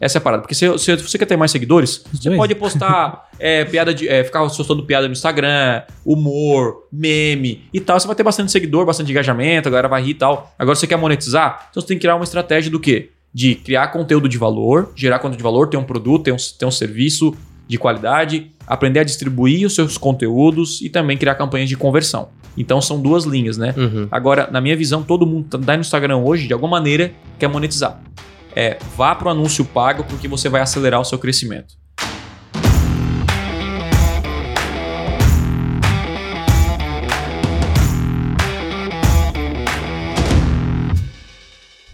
Essa é a parada. Porque se, se você quer ter mais seguidores, Os você dois. pode postar é, piada de. é, ficar postando piada no Instagram, humor, meme e tal. Você vai ter bastante seguidor, bastante engajamento, a galera vai rir e tal. Agora você quer monetizar? Então você tem que criar uma estratégia do quê? De criar conteúdo de valor, gerar conteúdo de valor, ter um produto, ter um, ter um serviço de qualidade, aprender a distribuir os seus conteúdos e também criar campanhas de conversão. Então são duas linhas, né? Uhum. Agora, na minha visão, todo mundo que tá no Instagram hoje, de alguma maneira, quer monetizar. É, vá para o anúncio pago porque você vai acelerar o seu crescimento.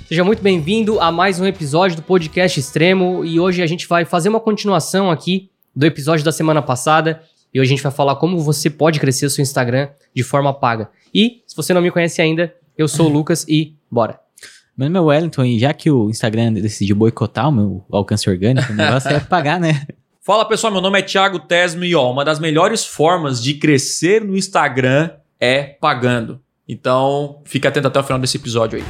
Seja muito bem-vindo a mais um episódio do Podcast Extremo e hoje a gente vai fazer uma continuação aqui do episódio da semana passada e hoje a gente vai falar como você pode crescer o seu Instagram de forma paga. E, se você não me conhece ainda, eu sou o Lucas e bora! Meu nome é Wellington e já que o Instagram decidiu boicotar o meu alcance orgânico, o negócio é pagar, né? Fala pessoal, meu nome é Thiago Tesmo e ó, uma das melhores formas de crescer no Instagram é pagando. Então, fica atento até o final desse episódio aí.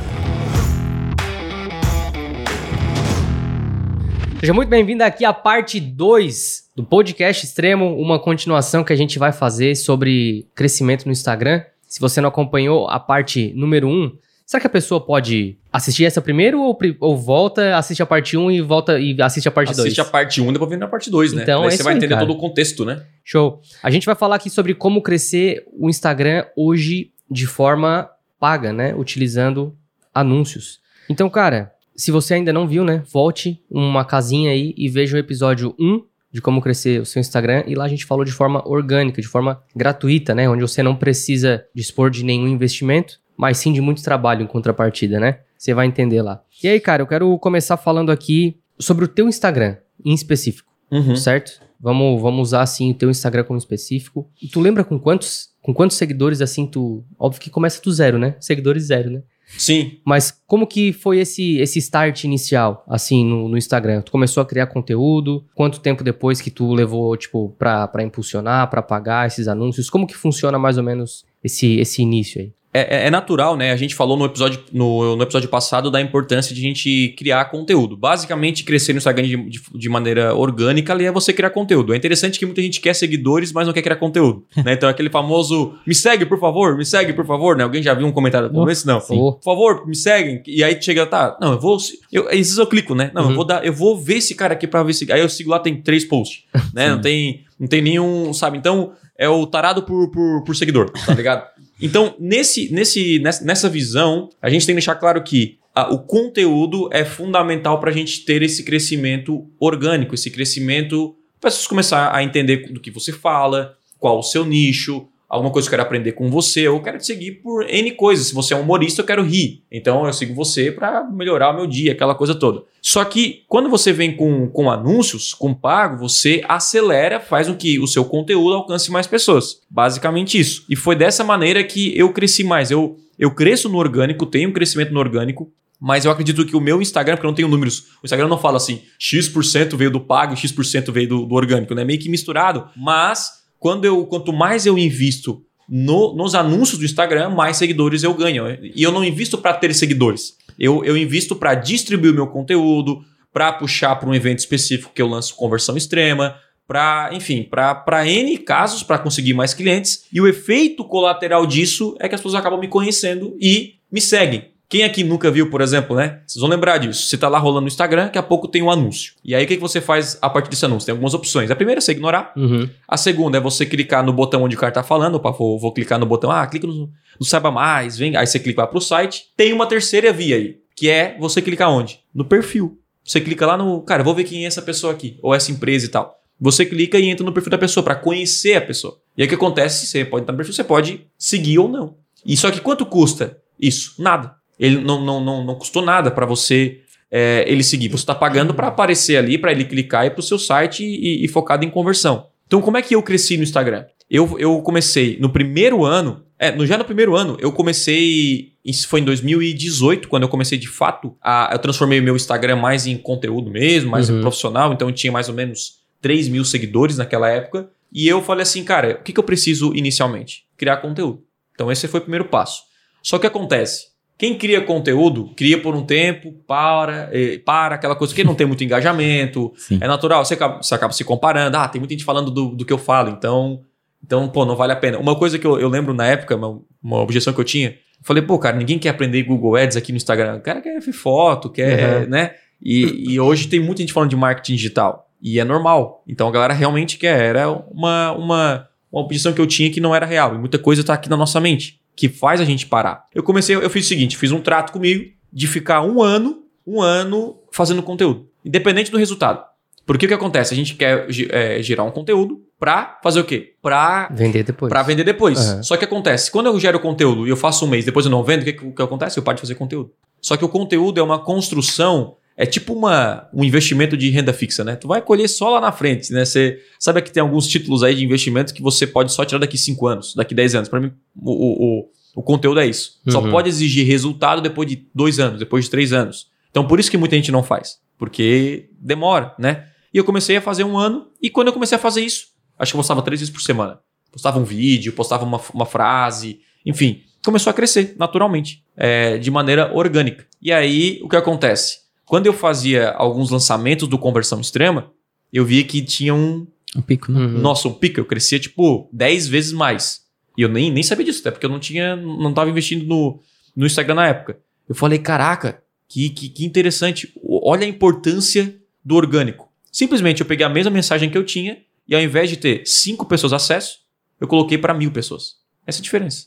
Seja muito bem-vindo aqui à parte 2 do Podcast Extremo, uma continuação que a gente vai fazer sobre crescimento no Instagram. Se você não acompanhou a parte número 1, um, será que a pessoa pode assistir essa primeiro ou, ou volta, assiste a parte 1 um e volta e assiste a parte 2? Assiste a parte 1 e depois vem na parte 2, né? Então, Aí é você vai aí, entender cara. todo o contexto, né? Show. A gente vai falar aqui sobre como crescer o Instagram hoje de forma paga, né? Utilizando anúncios. Então, cara, se você ainda não viu, né? Volte uma casinha aí e veja o episódio 1 de como crescer o seu Instagram. E lá a gente falou de forma orgânica, de forma gratuita, né? Onde você não precisa dispor de nenhum investimento, mas sim de muito trabalho em contrapartida, né? Você vai entender lá. E aí, cara, eu quero começar falando aqui sobre o teu Instagram em específico Uhum. certo? Vamos, vamos usar assim o teu Instagram como específico. E tu lembra com quantos, com quantos seguidores assim tu, óbvio que começa do zero, né? Seguidores zero, né? Sim. Mas como que foi esse esse start inicial assim no, no Instagram? Tu começou a criar conteúdo? Quanto tempo depois que tu levou tipo pra para impulsionar, pra pagar esses anúncios? Como que funciona mais ou menos esse esse início aí? É, é- é natural, né? A gente falou no episódio, no, no episódio passado da importância de a gente criar conteúdo. Basicamente, crescer no Instagram de, de- de maneira orgânica ali é você criar conteúdo. É interessante que muita gente quer seguidores, mas não quer criar conteúdo. né? Então, aquele famoso me segue, por favor, me segue, por favor, né? Alguém já viu um comentário Oh, esse? Não. sim. Por favor, me seguem. E aí chega, tá, não, eu vou. Eu, às vezes eu clico, né? Não, eu Uhum. vou dar, eu vou ver esse cara aqui pra ver se. Aí eu sigo lá, tem três posts. né? Não tem, não tem nenhum, sabe? Então, é o tarado por, por, por seguidor, tá ligado? Então, nesse, nesse, nessa, visão, a gente tem que deixar claro que ah, o conteúdo é fundamental para a gente ter esse crescimento orgânico, esse crescimento para pessoas começar a entender do que você fala, qual o seu nicho, alguma coisa que eu quero aprender com você, ou eu quero te seguir por N coisas. Se você é um humorista, eu quero rir. Então eu sigo você para melhorar o meu dia, aquela coisa toda. Só que quando você vem com, com anúncios, com pago, você acelera, faz com que o seu conteúdo alcance mais pessoas. Basicamente isso. E foi dessa maneira que eu cresci mais. Eu, eu cresço no orgânico, tenho um crescimento no orgânico, mas eu acredito que o meu Instagram, porque eu não tenho números, o Instagram não fala assim, X% veio do pago X% veio do, do orgânico, né? Meio que misturado. Mas quando eu, quanto mais eu invisto no- nos anúncios do Instagram, mais seguidores eu ganho. E eu não invisto para ter seguidores. Eu, eu invisto para distribuir o meu conteúdo, para puxar para um evento específico que eu lanço conversão extrema, para, enfim, para N casos, para conseguir mais clientes. E o efeito colateral disso é que as pessoas acabam me conhecendo e me seguem. Quem aqui nunca viu, por exemplo, né? Vocês vão lembrar disso. Você tá lá rolando no Instagram, daqui a pouco tem um anúncio. E aí o que, que você faz a partir desse anúncio? Tem algumas opções. A primeira é você ignorar. Uhum. A segunda é você clicar no botão onde o cara tá falando. Opa, vou, vou clicar no botão. Ah, clica no, no Saiba Mais, vem. Aí você clica lá pro site. Tem uma terceira via aí, que é você clicar onde? No perfil. Você clica lá no. Cara, vou ver quem é essa pessoa aqui, ou essa empresa e tal. Você clica e entra no perfil da pessoa para conhecer a pessoa. E aí o que acontece? Você pode estar no perfil, você pode seguir ou não. E só que quanto custa isso? Nada. Ele não, não, não, não custou nada para você é, ele seguir. Você está pagando para aparecer ali, para ele clicar e para o seu site e, e focado em conversão. Então, como é que eu cresci no Instagram? Eu, eu comecei no primeiro ano. É, no, já no primeiro ano, eu comecei. Isso foi em 2018, quando eu comecei de fato. A, eu transformei o meu Instagram mais em conteúdo mesmo, mais Uhum. em profissional. Então, eu tinha mais ou menos 3 mil seguidores naquela época. E eu falei assim, cara, o que, que eu preciso inicialmente? Criar conteúdo. Então, esse foi o primeiro passo. Só que acontece. Quem cria conteúdo, cria por um tempo, para, eh, para aquela coisa que não tem muito engajamento, Sim. é natural, você acaba, você acaba se comparando. Ah, tem muita gente falando do, do que eu falo, então, então, pô, não vale a pena. Uma coisa que eu, eu lembro na época, uma, uma objeção que eu tinha, eu falei, pô, cara, ninguém quer aprender Google Ads aqui no Instagram. O cara quer foto, quer, Uhum. né? E, e hoje tem muita gente falando de marketing digital. E é normal. Então a galera realmente quer. Era uma, uma, uma objeção que eu tinha que não era real. E muita coisa tá aqui na nossa mente, que faz a gente parar. Eu comecei, eu fiz o seguinte: fiz um trato comigo de ficar um ano, um ano fazendo conteúdo, independente do resultado. Porque o que acontece? A gente quer é, gerar um conteúdo pra fazer o quê? Pra Vender depois. Pra vender depois. Aham. Só que acontece, quando eu gero conteúdo e eu faço um mês, depois eu não vendo, o que, que, que acontece? Eu paro de fazer conteúdo. Só que o conteúdo é uma construção, é tipo uma, um investimento de renda fixa, né? Tu vai colher só lá na frente, né? Você sabe que tem alguns títulos aí de investimento que você pode só tirar daqui 5 anos, daqui 10 anos. Pra mim, o, o, o, o conteúdo é isso. Só Uhum. pode exigir resultado depois de 2 anos, depois de 3 anos. Então por isso que muita gente não faz. Porque demora, né? E eu comecei a fazer um ano, e quando eu comecei a fazer isso, acho que eu postava três vezes por semana. Postava um vídeo, postava uma, uma frase, enfim, começou a crescer naturalmente, é, de maneira orgânica. E aí, o que acontece? Quando eu fazia alguns lançamentos do Conversão Extrema, eu via que tinha um, Um pico, né? Uhum. nossa, um pico, eu crescia tipo 10 vezes mais. E eu nem, nem sabia disso, até porque eu não tinha, não tava investindo no, no Instagram na época. Eu falei, caraca, que, que, que interessante. Olha a importância do orgânico. Simplesmente eu peguei a mesma mensagem que eu tinha e ao invés de ter 5 pessoas acesso, eu coloquei para mil pessoas. Essa é a diferença.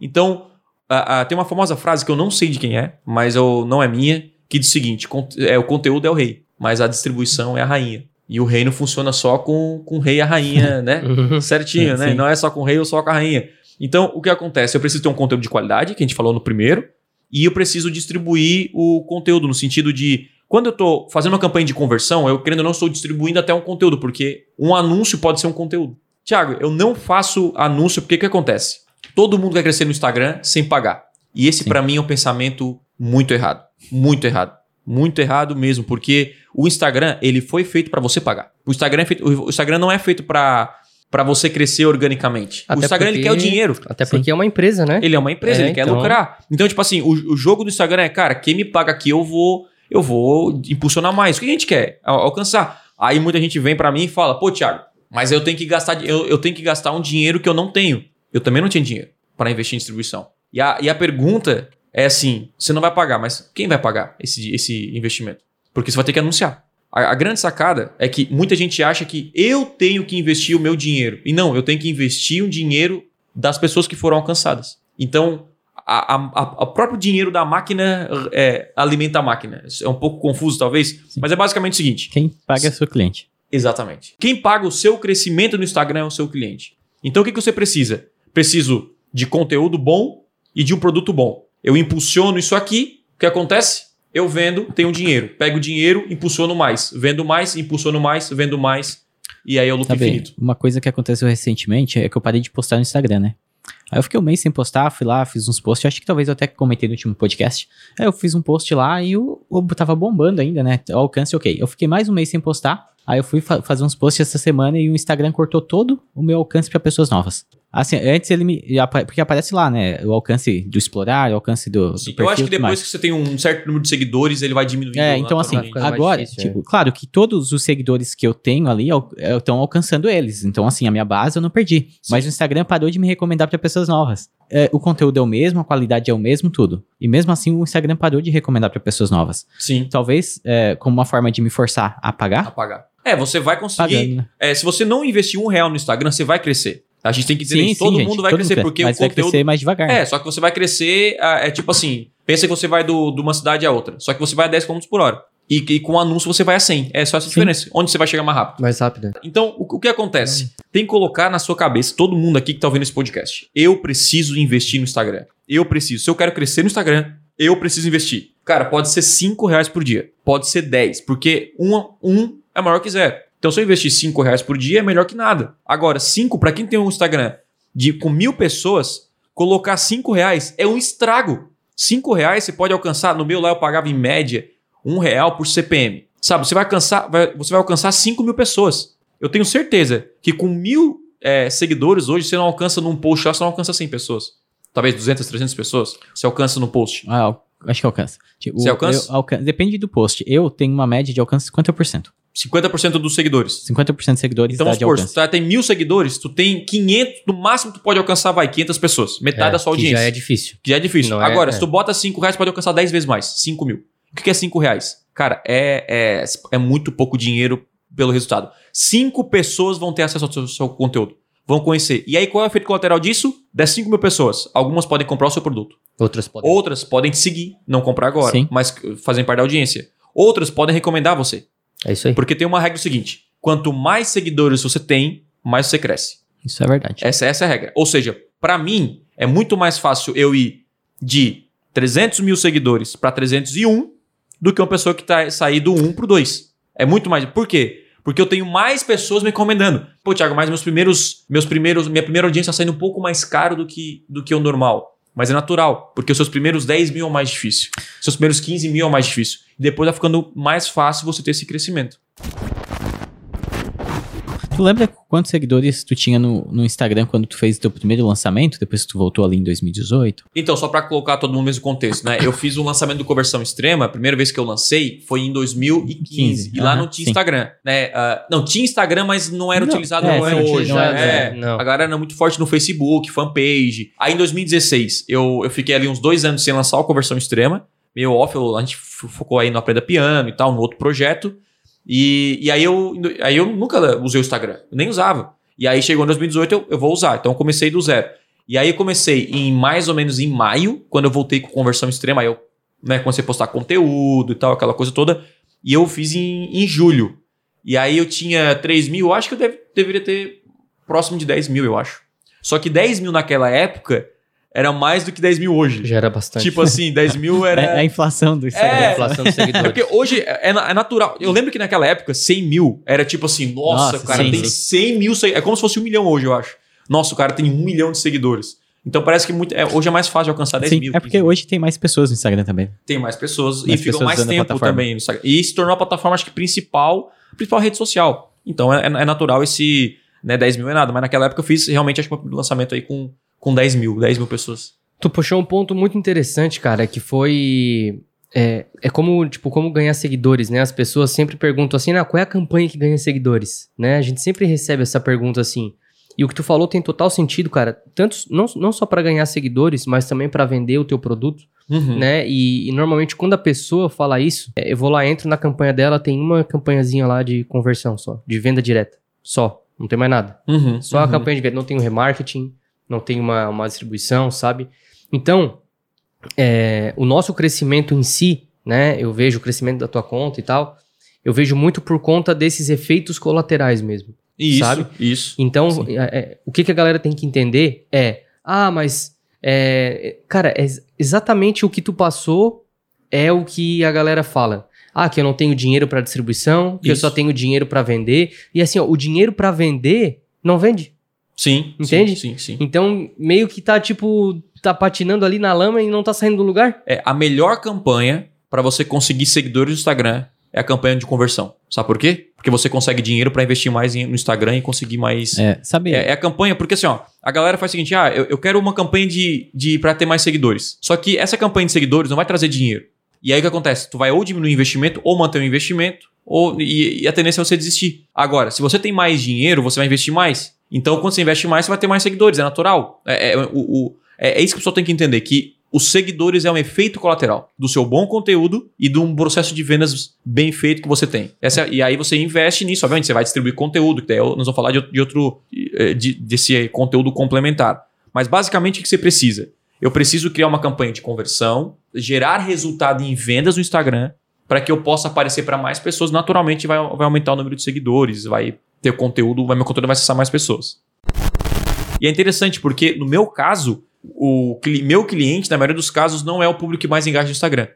Então, a- a- tem uma famosa frase que eu não sei de quem é, mas eu, não é minha, que diz o seguinte: é, o conteúdo é o rei, mas a distribuição é a rainha. E o reino funciona só com, com o rei e a rainha, né? Uhum. certinho, né? Sim. Não é só com o rei ou só com a rainha. Então, o que acontece? Eu preciso ter um conteúdo de qualidade, que a gente falou no primeiro, e eu preciso distribuir o conteúdo no sentido de quando eu estou fazendo uma campanha de conversão, eu querendo ou não estou distribuindo até um conteúdo, porque um anúncio pode ser um conteúdo. Tiago, eu não faço anúncio porque o que acontece? Todo mundo quer crescer no Instagram sem pagar. E esse para mim é um pensamento muito errado, muito errado. Muito errado mesmo, porque o Instagram, ele foi feito para você pagar. O Instagram, é feito, o Instagram não é feito para para você crescer organicamente. o Até Instagram ele porque- quer o dinheiro. Até porque é uma empresa, né? Ele é uma empresa, É, ele quer então- lucrar. Então, tipo assim, o, o jogo do Instagram é, cara, quem me paga aqui, eu vou eu vou impulsionar mais. O que a gente quer? Al- Alcançar. Aí muita gente vem pra mim e fala, pô, Thiago, mas eu tenho que gastar eu, eu tenho que gastar um dinheiro que eu não tenho. Eu também não tinha dinheiro para investir em distribuição. E a, e a pergunta é assim: você não vai pagar, mas quem vai pagar esse, esse investimento? Porque você vai ter que anunciar. A, a grande sacada é que muita gente acha que eu tenho que investir o meu dinheiro. E não, eu tenho que investir o dinheiro das pessoas que foram alcançadas. Então, o próprio dinheiro da máquina é, alimenta a máquina. É um pouco confuso, talvez, mas é basicamente o seguinte: Quem paga é o seu cliente. Exatamente. Quem paga o seu crescimento no Instagram é o seu cliente. Então o que, que você precisa? Preciso de conteúdo bom e de um produto bom. Eu impulsiono isso aqui, o que acontece? Eu vendo, tenho dinheiro. Pego o dinheiro, impulsiono mais. Vendo mais, impulsiono mais, vendo mais. E aí eu lucro Sabe, infinito. uma coisa que aconteceu recentemente é que eu parei de postar no Instagram, né? Aí eu fiquei um mês sem postar, fui lá, fiz uns posts, acho que talvez eu até comentei no último podcast. Aí eu fiz um post lá e o, o tava bombando ainda, né? O alcance, ok. Eu fiquei mais um mês sem postar, aí eu fui fa- fazer uns posts essa semana e o Instagram cortou todo o meu alcance para pessoas novas. Assim, antes ele me. Porque aparece lá, né? O alcance do explorar, o alcance do. do Sim, eu perfil acho que depois que você tem um certo número de seguidores, ele vai diminuindo. É, então assim, agora, difícil, tipo, claro que todos os seguidores que eu tenho ali estão alcançando eles. Então, assim, a minha base eu não perdi. Sim. Mas o Instagram parou de me recomendar para pessoas novas. É, o conteúdo é o mesmo, a qualidade é o mesmo, tudo. E mesmo assim, o Instagram parou de recomendar para pessoas novas. Sim, Talvez é, como uma forma de me forçar a pagar, apagar. É, você vai conseguir. pagando, né? É, se você não investir um real no Instagram, você vai crescer. A gente tem que dizer isso. Todo gente, mundo vai todo crescer, cresce, porque mas o vai conteúdo. crescer mais devagar. É, só que você vai crescer, é tipo assim, pensa que você vai do, de uma cidade a outra, só que você vai a 10 km por hora. E, e com o anúncio você vai a 100. É só essa Sim. diferença. Onde você vai chegar mais rápido. Mais rápido. Então, o, o que acontece? Tem que colocar na sua cabeça, todo mundo aqui que tá ouvindo esse podcast, eu preciso investir no Instagram. Eu preciso. Se eu quero crescer no Instagram, eu preciso investir. Cara, pode ser 5 reais por dia. Pode ser 10, porque um, um é maior que zero. Então, se eu investir 5 reais por dia, é melhor que nada. Agora, 5, para quem tem um Instagram de com mil pessoas, colocar 5 reais é um estrago. 5 reais você pode alcançar, no meu lá eu pagava em média um real por CPM. Sabe, você vai alcançar, vai- você vai alcançar 5 mil pessoas. Eu tenho certeza que com mil é, seguidores hoje você não alcança num post lá, você não alcança 100 pessoas. talvez 200, 300 pessoas, você alcança no post. Ah, acho que alcança. Tipo, Você alcança? eu alcan- Depende do post. Eu tenho uma média de alcance de 50%. 50% dos seguidores. 50% de seguidores Então vamos supor, se tu tem mil seguidores, tu tem 500, no máximo tu pode alcançar, vai, 500 pessoas. Metade da sua que audiência. já é difícil. Que já é difícil. Não é- Agora, é. se tu bota 5 reais, pode alcançar 10 vezes mais. 5 mil. O que que é 5 reais? Cara, é, é, é muito pouco dinheiro pelo resultado. 5 pessoas vão ter acesso ao seu, seu conteúdo. Vão conhecer. E aí, qual é o efeito colateral disso? Das 5 mil pessoas. Algumas podem comprar o seu produto. Outras podem. Outras podem te seguir, não comprar agora, Sim. mas fazem parte da audiência. Outras podem recomendar você. É isso aí. Porque tem uma regra seguinte: quanto mais seguidores você tem, mais você cresce. Isso é verdade. Essa, essa é a regra. Ou seja, pra mim, é muito mais fácil eu ir de 300 mil seguidores pra 301 do que uma pessoa que tá sair do 1 pro 2. É muito mais. Por quê? Porque eu tenho mais pessoas me recomendando. Pô, Thiago, mas meus primeiros, meus primeiros, minha primeira audiência está saindo um pouco mais caro do que, do que o normal. Mas é natural, porque os seus primeiros 10 mil é o mais difícil. Seus primeiros 15 mil é o mais difícil. Depois vai ficando mais fácil você ter esse crescimento. Tu lembra quantos seguidores tu tinha no, no Instagram quando tu fez teu primeiro lançamento, depois que tu voltou ali em 2018? Então, só para colocar todo mundo no mesmo contexto, né? Eu fiz o lançamento do Conversão Extrema, a primeira vez que eu lancei foi em 2015. 15, e lá aham, não tinha sim. Instagram, né? Ah, não, tinha Instagram, mas não era Não, utilizado é, como é sim, hoje. não né? era, É, não. A galera era muito forte no Facebook, fanpage. Aí em 2016, eu, eu fiquei ali uns dois anos sem lançar o Conversão Extrema. Meio off, eu- a gente fo- focou aí no Aprenda Piano e tal, no outro projeto. E, e aí, eu, aí eu nunca usei o Instagram, nem usava. E aí chegou em 2018, eu, eu vou usar. Então eu comecei do zero. E aí eu comecei em mais ou menos em maio, quando eu voltei com conversão extrema, aí eu né, comecei a postar conteúdo e tal, aquela coisa toda. E eu fiz em, em julho. E aí eu tinha 3 mil, acho que eu deve- deveria ter próximo de 10 mil, eu acho. Só que 10 mil naquela época era mais do que 10 mil hoje. Já era bastante. Tipo assim, 10 mil era. É, é a inflação do Instagram. É, a inflação dos É seguidores. porque hoje é, é natural. Eu lembro que naquela época, 100 mil era tipo assim, nossa, Nossa, o cara sim, tem sim. 100 mil seguidores. É como se fosse um milhão hoje, eu acho. Nossa, o cara tem um milhão de seguidores. Então parece que muito, é, hoje é mais fácil de alcançar 10 Sim, mil. é porque 15 mil. hoje tem mais pessoas no Instagram também. tem mais pessoas Mais e ficam mais tempo também no Instagram. E se tornou a plataforma, acho que principal, principal rede social. Então é, é natural esse né, 10 mil é nada. Mas naquela época eu fiz realmente acho que um lançamento aí com, com 10 mil, 10 mil pessoas. Tu puxou um ponto muito interessante, cara, que foi. É, é como, tipo, como ganhar seguidores, né? As pessoas sempre perguntam assim, ah, qual é a campanha que ganha seguidores? Né? A gente sempre recebe essa pergunta assim. E o que tu falou tem total sentido, cara. Tanto, não, não só para ganhar seguidores, mas também para vender o teu produto, Uhum. né? E, e normalmente quando a pessoa fala isso, é, eu vou lá, entro na campanha dela, tem uma campanhazinha lá de conversão só, de venda direta. Só. Não tem mais nada. Uhum. Só a Uhum. campanha de venda, não tem um remarketing, não tem uma, uma distribuição, sabe? Então, é, o nosso crescimento em si, né? Eu vejo o crescimento da tua conta e tal, eu vejo muito por conta desses efeitos colaterais mesmo. Isso, sabe? isso. Então, é, é, o que, que a galera tem que entender é, ah, mas, é, cara, é ex- exatamente o que tu passou é o que a galera fala. Ah, que eu não tenho dinheiro para distribuição, que eu Isso. só tenho dinheiro para vender. E assim, ó, o dinheiro para vender não vende. Sim. Entende? Sim, sim, sim. Então, meio que tá, tipo, tá patinando ali na lama e não tá saindo do lugar. É, a melhor campanha para você conseguir seguidores no Instagram é a campanha de conversão. Sabe por quê? Porque você consegue dinheiro para investir mais em- no Instagram e conseguir mais. É. É, sabe? é a campanha, porque assim, ó, a galera faz o seguinte: ah, eu, eu quero uma campanha de, de para ter mais seguidores. Só que essa campanha de seguidores não vai trazer dinheiro. E aí o que acontece? Tu vai ou diminuir o investimento, ou manter o investimento, ou, e, e a tendência é você desistir. Agora, se você tem mais dinheiro, você vai investir mais. Então, quando você investe mais, você vai ter mais seguidores, é natural. É, é, o, o- é, é isso que a pessoa tem que entender: que os seguidores é um efeito colateral do seu bom conteúdo e de um processo de vendas bem feito que você tem. Essa e aí você investe nisso, obviamente, você vai distribuir conteúdo, que daí nós vamos falar de, de outro, eh, de- desse conteúdo complementar. Mas basicamente o que você precisa? Eu preciso criar uma campanha de conversão, gerar resultado em vendas no Instagram, para que eu possa aparecer para mais pessoas. Naturalmente vai, vai aumentar o número de seguidores, vai ter conteúdo, vai, meu conteúdo vai acessar mais pessoas. E é interessante porque, no meu caso, o cli- meu cliente, na maioria dos casos, não é o público que mais engaja no Instagram.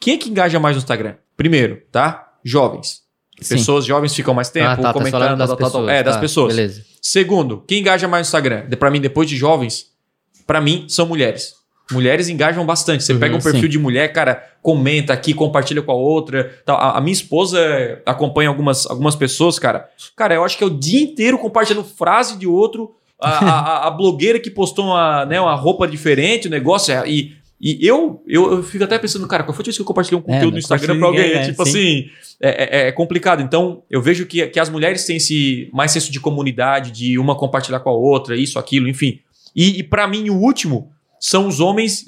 Quem é que engaja mais no Instagram? Primeiro, tá? Jovens. Sim. Pessoas jovens ficam mais tempo ah, tá, tá comentando. falando das tal. pessoas. É, das tá, pessoas. Beleza. Segundo, quem engaja mais no Instagram? Pra mim, depois de jovens, pra mim, são mulheres. Mulheres engajam bastante. Você Uhum, pega um perfil sim. de mulher, cara, comenta aqui, compartilha com a outra. tal. A, a minha esposa acompanha algumas, algumas pessoas, cara. Cara, eu acho que é o dia inteiro compartilhando frase de outro, a, a, a blogueira que postou uma, né, uma roupa diferente, o negócio, é- e, e eu, eu, eu fico até pensando, cara, qual foi a vez que eu compartilhei um É, conteúdo não no Instagram pra alguém? É, tipo né? assim, é, é- é complicado. Então, eu vejo que, que as mulheres têm esse mais senso de comunidade, de uma compartilhar com a outra, isso, aquilo, enfim. E, e para mim, o último são os homens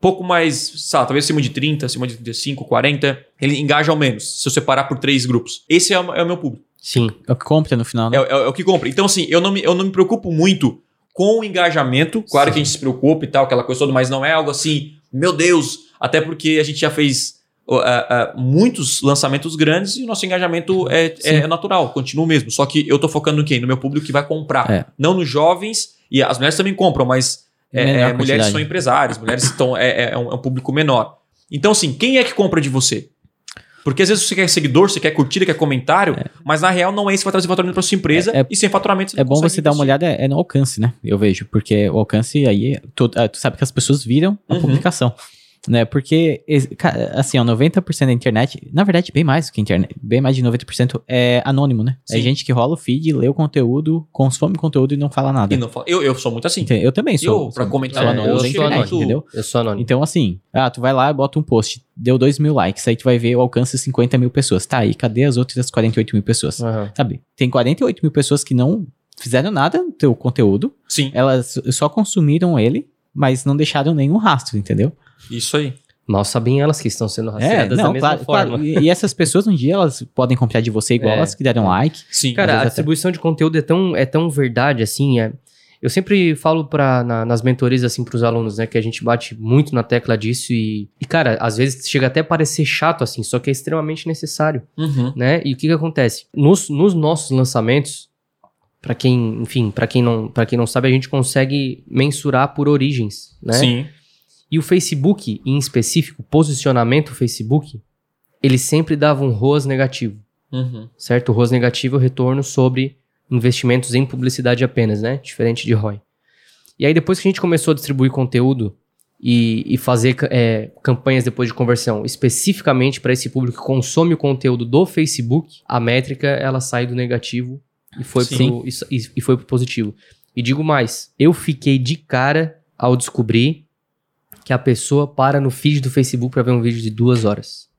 pouco mais, sabe, talvez acima de 30, acima de 35, 40, ele engaja ao menos, se eu separar por três grupos. Esse é, o- é o meu público. Sim. É o que compra no final, É, né? é- é o que compra. Então, assim, eu não, me, eu não me preocupo muito com o engajamento. Claro que a gente se preocupa e tal, aquela coisa toda, mas não é algo assim, meu Deus, até porque a gente já fez ah, ah, muitos lançamentos grandes e o nosso engajamento é, é natural, continua o mesmo. Só que eu tô focando no quê? No meu público que vai comprar. É. Não nos jovens, e as mulheres também compram, mas é, é, mulheres são empresários, mulheres estão, é, é um, é um público menor. Então, assim, quem é que compra de você? Porque às vezes você quer seguidor, você quer curtida, quer comentário, mas na real não é isso que vai trazer faturamento para sua empresa É- é- e sem faturamento você É bom você dar uma olhada é no alcance, né? Eu vejo, porque o alcance aí, tu, ah, tu sabe que as pessoas viram a Uhum. publicação, né? Porque, assim, ó, 90% da internet, na verdade, bem mais do que internet, bem mais de 90% é anônimo, né? É Sim. gente que rola o feed, lê o conteúdo, consome o conteúdo e não fala nada. E não fala- eu, eu sou muito assim. Entende? Eu também sou. Eu, pra sou- comentar É, anônimo eu sou internet, anônimo. entendeu? Eu sou anônimo. Então, assim, ah, tu vai lá e bota um post, deu 2 mil likes, aí tu vai ver o alcance de 50 mil pessoas. Tá, e cadê as outras 48 mil pessoas? Aham. Sabe? Tem 48 mil pessoas que não fizeram nada no teu conteúdo, Sim, elas só consumiram ele, mas não deixaram nenhum rastro, entendeu? Isso aí. Mal sabem elas que estão sendo rastreadas da mesma claro, forma. claro. E, e essas pessoas um dia elas podem comprar de você igual É. elas que deram like. Sim. Cara, a vezes até- distribuição de conteúdo é tão, é tão verdade, assim, é- eu sempre falo pra, na- nas mentorias, assim, pros alunos, né, que a gente bate muito na tecla disso e, e, cara, às vezes chega até a parecer chato, assim, só que é extremamente necessário, Uhum. né, e o que que acontece? Nos, nos nossos lançamentos, pra quem, enfim, pra quem, não, pra quem não sabe, a gente consegue mensurar por origens, né, Sim. E o Facebook, em específico, posicionamento Facebook, ele sempre dava um ROAS negativo Uhum. certo? O ROAS negativo é o retorno sobre investimentos em publicidade apenas, né? Diferente de ROI. E aí, depois que a gente começou a distribuir conteúdo e, e fazer é, campanhas depois de conversão especificamente para esse público que consome o conteúdo do Facebook, a métrica ela sai do negativo e foi, pro, e, e foi pro positivo. E digo mais, eu fiquei de cara ao descobrir que a pessoa para no feed do Facebook para ver um vídeo de duas horas.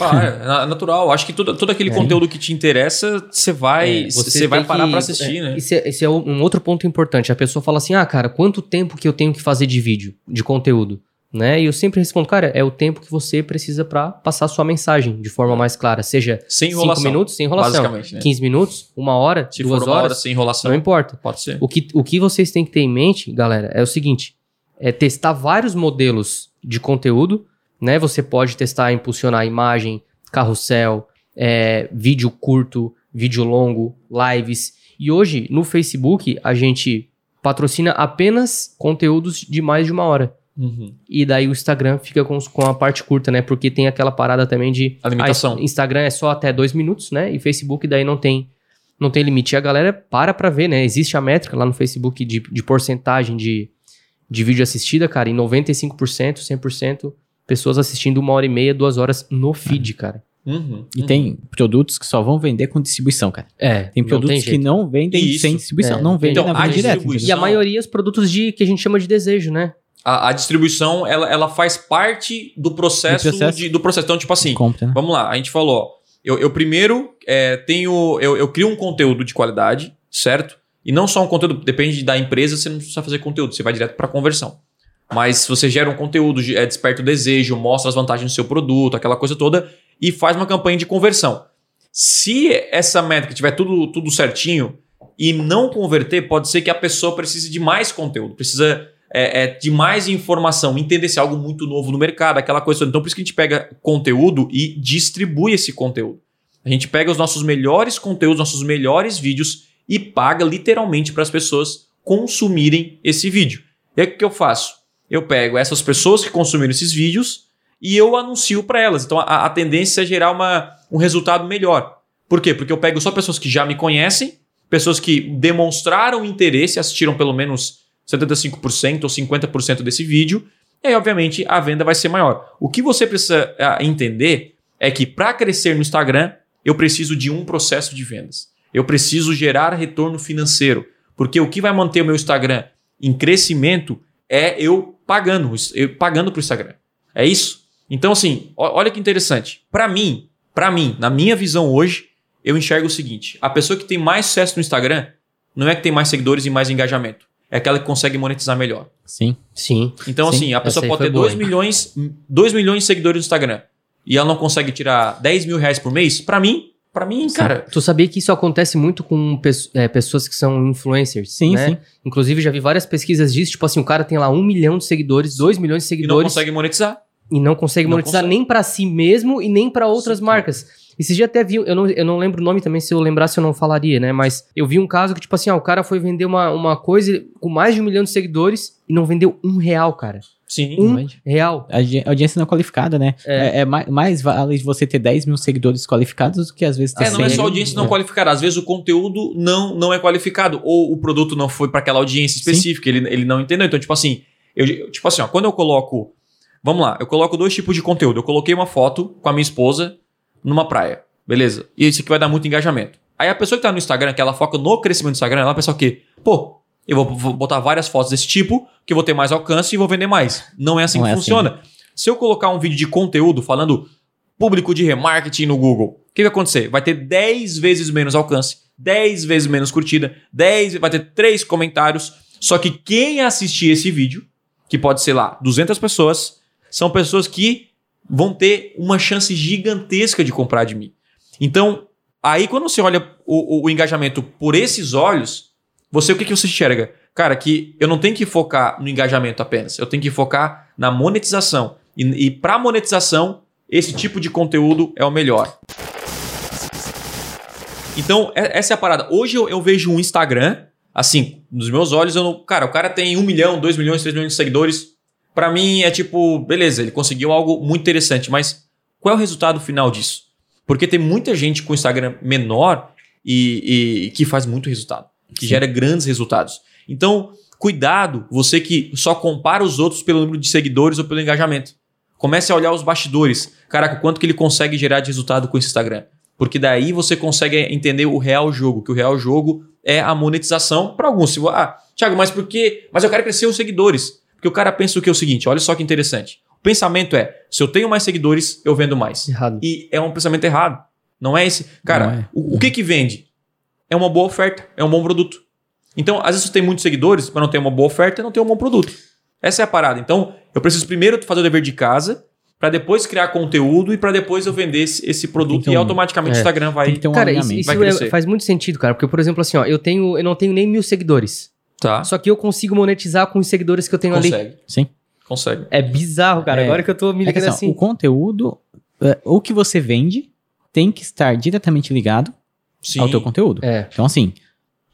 Ah, é na- natural. Acho que tudo, todo aquele É. conteúdo que te interessa, você vai, É, você vai parar que- pra assistir, é, né? Esse é, esse é um outro ponto importante. A pessoa fala assim: ah, cara, quanto tempo que eu tenho que fazer de vídeo, de conteúdo? Né? E eu sempre respondo, cara, é o tempo que você precisa pra passar sua mensagem de forma mais clara. Seja Sem 5 enrolação. minutos, sem enrolação. Basicamente, né? 15 minutos, uma hora, Se duas for uma hora horas, sem enrolação, não importa. pode ser. O que, o que vocês têm que ter em mente, galera, é o seguinte: é testar vários modelos de conteúdo, né? Você pode testar impulsionar imagem, carrossel, é, vídeo curto, vídeo longo, lives. E hoje, no Facebook, a gente patrocina apenas conteúdos de mais de uma hora. Uhum. E daí o Instagram fica com, com a parte curta, né? Porque tem aquela parada também de. A limitação. ah, Instagram é só até dois minutos, né? E Facebook daí não tem, não tem limite. E a galera para pra ver, né? Existe a métrica lá no Facebook de, de porcentagem de, de vídeo assistida, cara. Em 95%, 100%, pessoas assistindo uma hora e meia, duas horas no feed, cara. Uhum. E Uhum. tem produtos que só vão vender com distribuição, cara. É. Tem produtos que não vendem Isso. sem distribuição, É. não vendem Então, na venda direta. E a maioria os produtos de que a gente chama de desejo, né? A, a distribuição, ela, ela faz parte do processo, Do processo. de- do processo. Então, tipo assim, Compra, né? Vamos lá, a gente falou, ó, eu, eu primeiro é, tenho, eu, eu crio um conteúdo de qualidade, certo? E não só um conteúdo, depende da empresa, você não precisa fazer conteúdo, você vai direto para conversão. Mas se você gera um conteúdo, é, desperta o desejo, mostra as vantagens do seu produto, aquela coisa toda, e faz uma campanha de conversão. Se essa métrica tiver tudo, tudo certinho e não converter, pode ser que a pessoa precise de mais conteúdo, precisa é, é, de mais informação, entender se é algo muito novo no mercado, aquela coisa. Então, por isso que a gente pega conteúdo e distribui esse conteúdo. A gente pega os nossos melhores conteúdos, nossos melhores vídeos e paga literalmente para as pessoas consumirem esse vídeo. E aí o que eu faço? Eu pego essas pessoas que consumiram esses vídeos e eu anuncio para elas. Então a, a tendência é gerar uma, um resultado melhor. Por quê? Porque eu pego só pessoas que já me conhecem, pessoas que demonstraram interesse, assistiram pelo menos 75% ou 50% desse vídeo, e aí, obviamente, a venda vai ser maior. O que você precisa ah, entender é que para crescer no Instagram, eu preciso de um processo de vendas. Eu preciso gerar retorno financeiro. Porque o que vai manter o meu Instagram em crescimento é eu pagando, eu pagando pro Instagram. É isso. Então, assim, olha que interessante. Para mim, para mim, na minha visão hoje, eu enxergo o seguinte: a pessoa que tem mais sucesso no Instagram não é que tem mais seguidores e mais engajamento. É aquela que consegue monetizar melhor. Sim. Sim. Então, Sim, assim, a pessoa pode ter boa, 2 hein? milhões, 2 milhões de seguidores no Instagram e ela não consegue tirar 10 mil reais por mês. Pra mim, para mim, cara, Tu sabia que isso acontece muito com é, pessoas que são influencers? Sim, né? sim. Inclusive, já vi várias pesquisas disso. Tipo assim, o cara tem lá um milhão de seguidores, dois milhões de e não seguidores consegue monetizar. e não consegue Não monetizar consegue. nem pra si mesmo e nem pra outras Sim, marcas. Esses dias até vi, eu não, eu não lembro o nome também, se eu lembrasse eu não falaria, né? Mas eu vi um caso que, tipo assim, ó, o cara foi vender uma, uma coisa com mais de um milhão de seguidores e não vendeu um real, cara. Sim. Um real. A audi- a audiência não é qualificada, né? É, é mais, mais vale você ter 10 mil seguidores qualificados do que às vezes ter É, não é 100 só audiência não É. qualificada. Às vezes o conteúdo não, não é qualificado. Ou o produto não foi para aquela audiência específica. Ele, ele não entendeu. Então, tipo assim, eu, tipo assim, ó, quando eu coloco. Vamos lá, eu coloco dois tipos de conteúdo. Eu coloquei uma foto com a minha esposa numa praia. Beleza? E isso aqui vai dar muito engajamento. Aí a pessoa que tá no Instagram, que ela foca no crescimento do Instagram, ela pensa o quê? Pô, eu vou, vou botar várias fotos desse tipo, que eu vou ter mais alcance e vou vender mais. Não é assim Não que é assim, funciona. Se eu colocar um vídeo de conteúdo falando público de remarketing no Google, o que vai acontecer? Vai ter 10 vezes menos alcance, 10 vezes menos curtida, 10, vai ter 3 comentários. Só que quem assistir esse vídeo, que pode ser lá 200 pessoas, são pessoas que vão ter uma chance gigantesca de comprar de mim. Então, aí quando você olha o, o- o engajamento por esses olhos, você o que, que você enxerga? Cara, que eu não tenho que focar no engajamento apenas, eu tenho que focar na monetização. E, e para monetização, esse tipo de conteúdo é o melhor. Então, essa é a parada. Hoje eu, eu vejo um Instagram, assim, nos meus olhos, eu não, cara, o cara tem um milhão, dois milhões, três milhões de seguidores. Pra mim é tipo, beleza, ele conseguiu algo muito interessante, mas qual é o resultado final disso? Porque tem muita gente com Instagram menor e, e que faz muito resultado, que Sim. gera grandes resultados. Então, cuidado, você que só compara os outros pelo número de seguidores ou pelo engajamento. Comece a olhar os bastidores. Caraca, quanto que ele consegue gerar de resultado com esse Instagram? Porque daí você consegue entender o real jogo, que o real jogo é a monetização para alguns. Ah, Thiago, mas por quê? Mas eu quero crescer os seguidores. Porque o cara pensa o que é o seguinte, olha só que interessante. O pensamento é, se eu tenho mais seguidores, eu vendo mais. Errado. E é um pensamento errado. Não é esse. Cara, é. O, o que que vende? É uma boa oferta, é um bom produto. Então, às vezes você tem muitos seguidores, mas não tem uma boa oferta, não tem um bom produto. Essa é a parada. Então, eu preciso primeiro fazer o dever de casa, para depois criar conteúdo e para depois eu vender esse, esse produto Então, e automaticamente o é. Instagram vai. Ter um cara, isso, alinhamento. isso vai é- crescer. faz muito sentido, cara. Porque, por exemplo, assim, ó, eu tenho, eu não tenho nem mil seguidores. Tá. Só que eu consigo monetizar com os seguidores que eu tenho ali. Consegue. Sim. Consegue. É bizarro, cara. É. Agora que eu tô me É que, ligando assim, assim. o conteúdo, é, o que você vende, tem que estar diretamente ligado Sim. ao teu conteúdo. É. Então, assim,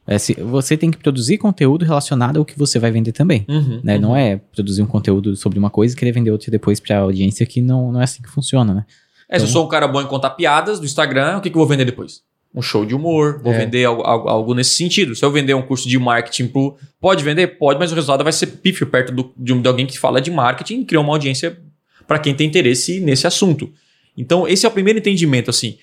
é, se- você tem que produzir conteúdo relacionado ao que você vai vender também. Uhum, Né? uhum. Não é produzir um conteúdo sobre uma coisa e querer vender outro depois pra audiência, que não, não é assim que funciona, né? É, se eu Então- sou um cara bom em contar piadas do Instagram, o que, que eu vou vender depois? Um show de humor, vou É. vender algo, algo- algo nesse sentido. Se eu vender um curso de marketing pro. Pode vender? Pode, mas o resultado vai ser pífio perto do- de, de alguém que fala de marketing e criar uma audiência para quem tem interesse nesse assunto. Então, esse é o primeiro entendimento, assim.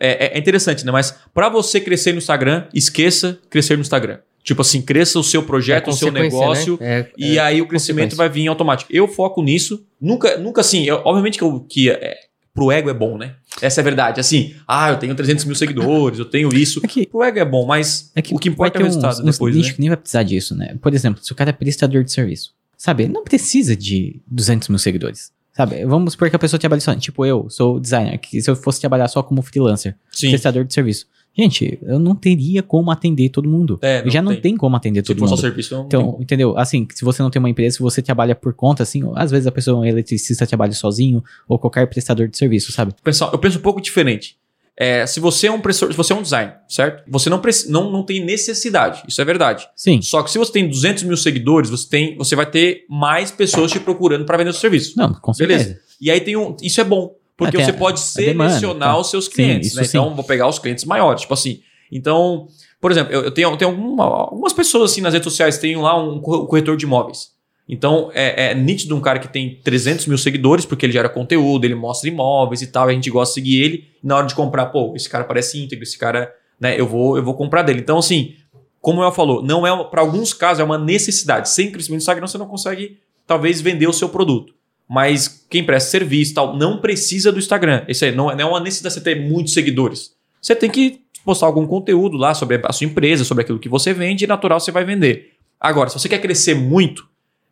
É, é- é interessante, né? Mas para você crescer no Instagram, esqueça crescer no Instagram. Tipo assim, cresça o seu projeto, É o seu consequência, negócio. né? É- E é aí o crescimento vai vir automático. Eu foco nisso. Nunca, nunca assim, eu- obviamente que, eu, que é, pro ego é bom, né? Essa é a verdade. Assim, ah, eu tenho 300 mil seguidores, eu tenho isso. É que, Pro ego é bom, mas é que o que importa é o resultado uns, uns depois, nicho né? que nem vai precisar disso, né? Por exemplo, se o cara é prestador de serviço, sabe? Ele não precisa de 200 mil seguidores. Sabe, vamos supor que a pessoa trabalha só, tipo eu, sou designer, que se eu fosse trabalhar só como freelancer, Sim. prestador de serviço. Gente, eu não teria como atender todo mundo. É, Eu já não tem. tem como atender todo for só mundo. serviço, não tem Então, entendeu? Assim, se você não tem uma empresa, se você trabalha por conta, assim, às vezes a pessoa, um eletricista, trabalha sozinho, ou qualquer prestador de serviço, sabe? Pensar- eu penso um pouco diferente. É, se você é um professor, se você é um designer, certo? Você não, não, não tem necessidade, isso é verdade. Sim. Só que se você tem 200 mil seguidores, você, tem, você vai ter mais pessoas te procurando para vender o seu serviço. Não, com certeza. Beleza. E aí tem um. Isso é bom. Porque Até você pode a demanda, selecionar tá. os seus clientes. né? sim. Então, vou pegar os clientes maiores. Tipo assim. Então, por exemplo, eu, eu tenho, eu tenho alguma- algumas pessoas assim nas redes sociais, tem lá um cor- corretor de imóveis. Então, é, é nítido um cara que tem 300 mil seguidores, porque ele gera conteúdo, ele mostra imóveis e tal, e a gente gosta de seguir ele. Na hora de comprar, pô, esse cara parece íntegro, esse cara, né, eu vou, eu vou comprar dele. Então, assim, como ela falou, não é para alguns casos é uma necessidade. Sem crescimento do Instagram você não consegue talvez vender o seu produto. Mas quem presta serviço tal não precisa do Instagram. Isso aí não é, não é uma necessidade você ter muitos seguidores. Você tem que postar algum conteúdo lá sobre a sua empresa, sobre aquilo que você vende, e natural você vai vender. Agora, se você quer crescer muito,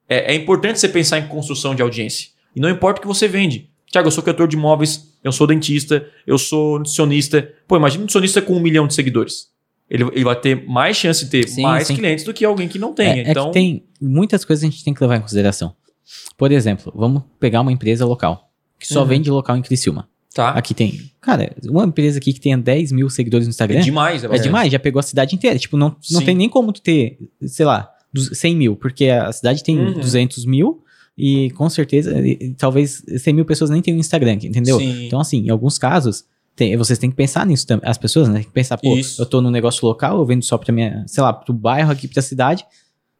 é, é importante você pensar em construção de audiência. E não importa o que você vende. Tiago, eu sou criador de imóveis, eu sou dentista, eu sou nutricionista. Pô, imagina um nutricionista com um milhão de seguidores. Ele, ele vai ter mais chance de ter Sim, mais sim. clientes do que alguém que não tenha. É, é então, que tem muitas coisas que a gente tem que levar em consideração. Por exemplo, vamos pegar uma empresa local, que só Uhum. vende local em Criciúma. tá. Aqui tem, cara, uma empresa aqui que tenha 10 mil seguidores no Instagram É demais. é demais, já pegou a cidade inteira. Tipo, não, não Sim. tem nem como tu ter, sei lá, 100 mil, porque a cidade tem Uhum. 200 mil e com certeza, e- talvez 100 mil pessoas nem tenham Instagram, entendeu? Sim. Então, assim, em alguns casos, tem- vocês têm que pensar nisso também. As pessoas, né? Tem que pensar, pô, Isso. eu tô num negócio local, eu vendo só pra minha, sei lá, pro bairro aqui, pra cidade.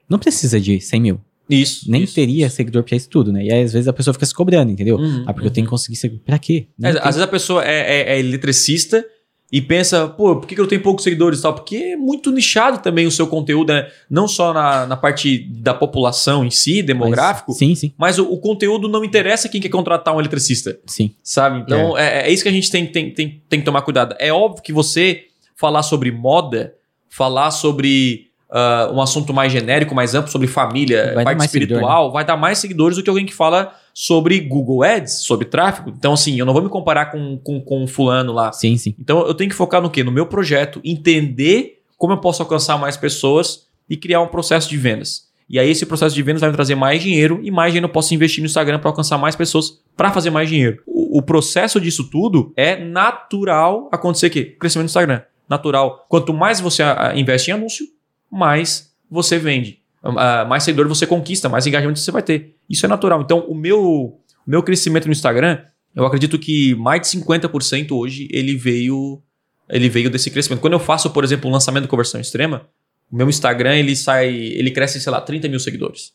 Não precisa de 100 mil. Isso. Nem isso, teria isso. seguidor pra isso tudo, né? E aí, às vezes, a pessoa fica se cobrando, entendeu? Uhum, ah, porque eu tenho que conseguir seguidor. Pra quê? É, às vezes a pessoa é, é- é eletricista e pensa, pô, por que que eu tenho poucos seguidores e tal? Porque é muito nichado também o seu conteúdo, né? Não só na, na parte da população em si, demográfico, Mas- sim, sim, mas o, o conteúdo não interessa quem quer contratar um eletricista, sim. sabe? Então é, é isso que a gente tem, tem, tem, tem que tomar cuidado. É óbvio que você falar sobre moda, falar sobre ah, um assunto mais genérico, mais amplo, sobre família, Vai parte mais seguidor, espiritual, vai dar mais seguidores do que alguém que fala sobre Google Ads, sobre tráfego. Então, assim, eu não vou me comparar com, com, com fulano lá. Sim, sim. Então eu tenho que focar no quê? No meu projeto, entender como eu posso alcançar mais pessoas e criar um processo de vendas. E aí esse processo de vendas vai me trazer mais dinheiro e mais dinheiro eu posso investir no Instagram para alcançar mais pessoas para fazer mais dinheiro. O, o processo disso tudo é natural acontecer aqui, crescimento do Instagram. Natural. Quanto mais você ah, investe em anúncio, mais você vende. Ah, mais seguidor você conquista, mais engajamento você vai ter. Isso é natural. Então, o meu, o meu crescimento no Instagram, eu acredito que mais de 50% hoje ele veio ele veio desse crescimento. Quando eu faço, por exemplo, um lançamento de conversão extrema, o meu Instagram ele sai, ele cresce, sei lá, 30 mil seguidores,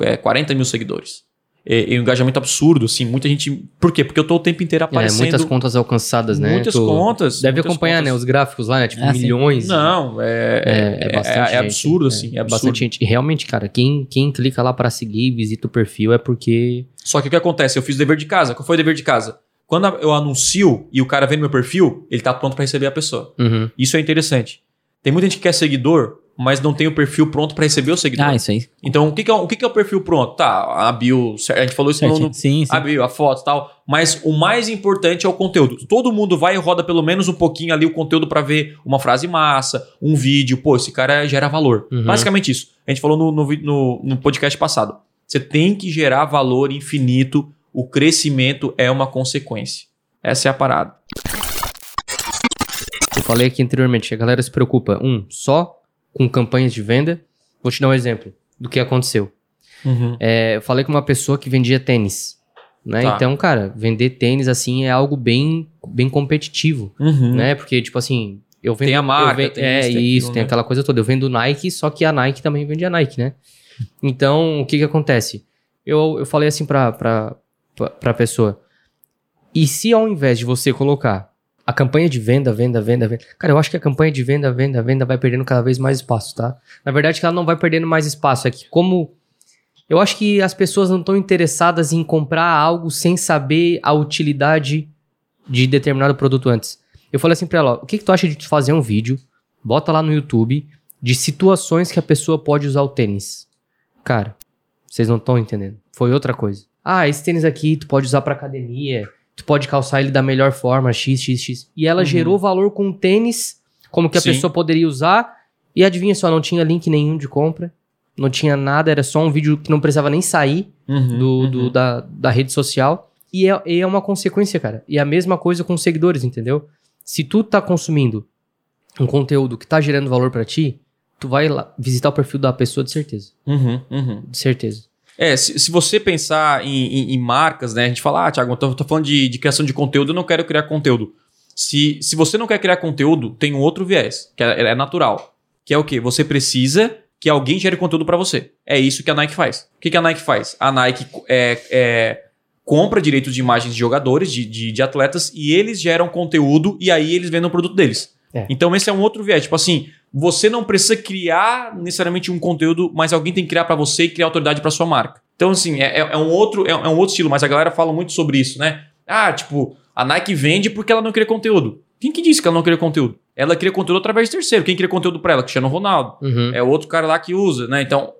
é, 40 mil seguidores. É, é um engajamento absurdo, assim, muita gente. Por quê? Porque eu tô o tempo inteiro É, aparecendo. muitas contas alcançadas, né? Muitas Tu contas. Deve muitas acompanhar, né? contas. Os gráficos lá, né? Tipo, Ah, sim. milhões. Não, é, É, é bastante é, gente, absurdo, né? assim. É absurdo. Bastante gente. E realmente, cara, quem, quem clica lá pra seguir e visita o perfil é porque. Só que o que acontece? Eu fiz o dever de casa. Qual foi o dever de casa? Quando eu anuncio e o cara vem no meu perfil, ele tá pronto para receber a pessoa. Uhum. Isso é interessante. Tem muita gente que quer seguidor, mas não tem o perfil pronto para receber o seguidor. Ah, isso aí. Então, o que, que, é, o que, que é o perfil pronto? Tá, a bio, a gente falou isso no, Sim, sim. a bio, a foto e tal, mas o mais importante é o conteúdo. Todo mundo vai e roda pelo menos um pouquinho ali o conteúdo para ver uma frase massa, um vídeo, pô, esse cara gera valor. Uhum. Basicamente isso. A gente falou no, no, no, no podcast passado. Você tem que gerar valor infinito, o crescimento é uma consequência. Essa é a parada. Eu falei aqui anteriormente que a galera se preocupa, um, só com campanhas de venda. Vou te dar um exemplo do que aconteceu. É, eu falei com uma pessoa que vendia tênis. Né? Tá. Então, cara, vender tênis assim é algo bem, bem competitivo. Uhum. Né? Porque, tipo assim, eu vendo. Tem a marca, eu ve- tem é isso, isso, tem tem, aquilo, né? aquela coisa toda. Eu vendo Nike, só que a Nike também vende a Nike, né? Então, o que que acontece? Eu, eu falei assim pra, pra, pra, pra pessoa. E se ao invés de você colocar a campanha de venda, venda, venda, venda. Cara, eu acho que a campanha de venda, venda, venda vai perdendo cada vez mais espaço, tá? Na verdade, que ela não vai perdendo mais espaço. É que como. Eu acho que as pessoas não estão interessadas em comprar algo sem saber a utilidade de determinado produto antes. Eu falei assim pra ela: o que, que tu acha de fazer um vídeo, bota lá no YouTube, de situações que a pessoa pode usar o tênis? Cara, vocês não estão entendendo. Foi outra coisa. Ah, esse tênis aqui tu pode usar pra academia, tu pode calçar ele da melhor forma, x, x, x. E ela Uhum. gerou valor com o tênis, como que a Sim. pessoa poderia usar. E adivinha só, não tinha link nenhum de compra, não tinha nada, era só um vídeo que não precisava nem sair Uhum, do, uhum. do- da, da rede social. E é, e é uma consequência, cara. E a mesma coisa com seguidores, entendeu? Se tu tá consumindo um conteúdo que tá gerando valor pra ti, tu vai lá visitar o perfil da pessoa de certeza. Uhum, uhum. De certeza. É, se, se você pensar em, em- em marcas, né? A gente fala, ah, Thiago, eu tô, tô falando de, de criação de conteúdo, eu não quero criar conteúdo. Se, se você não quer criar conteúdo, tem um outro viés, que é, é natural. Que é o quê? Você precisa que alguém gere conteúdo pra você. É isso que a Nike faz. O que, que a Nike faz? A Nike é, é, compra direitos de imagens de jogadores, de, de, de atletas, e eles geram conteúdo e aí eles vendem o produto deles. É. Então esse é um outro viés. Tipo assim, você não precisa criar necessariamente um conteúdo, mas alguém tem que criar pra você e criar autoridade pra sua marca. Então, assim, é, é- é um outro, é, é um outro estilo, mas a galera fala muito sobre isso, né? Ah, tipo, a Nike vende porque ela não cria conteúdo. Quem que disse que ela não cria conteúdo? Ela cria conteúdo através de terceiro. Quem cria conteúdo pra ela? Cristiano Ronaldo. Uhum. É outro cara lá que usa, né? Então,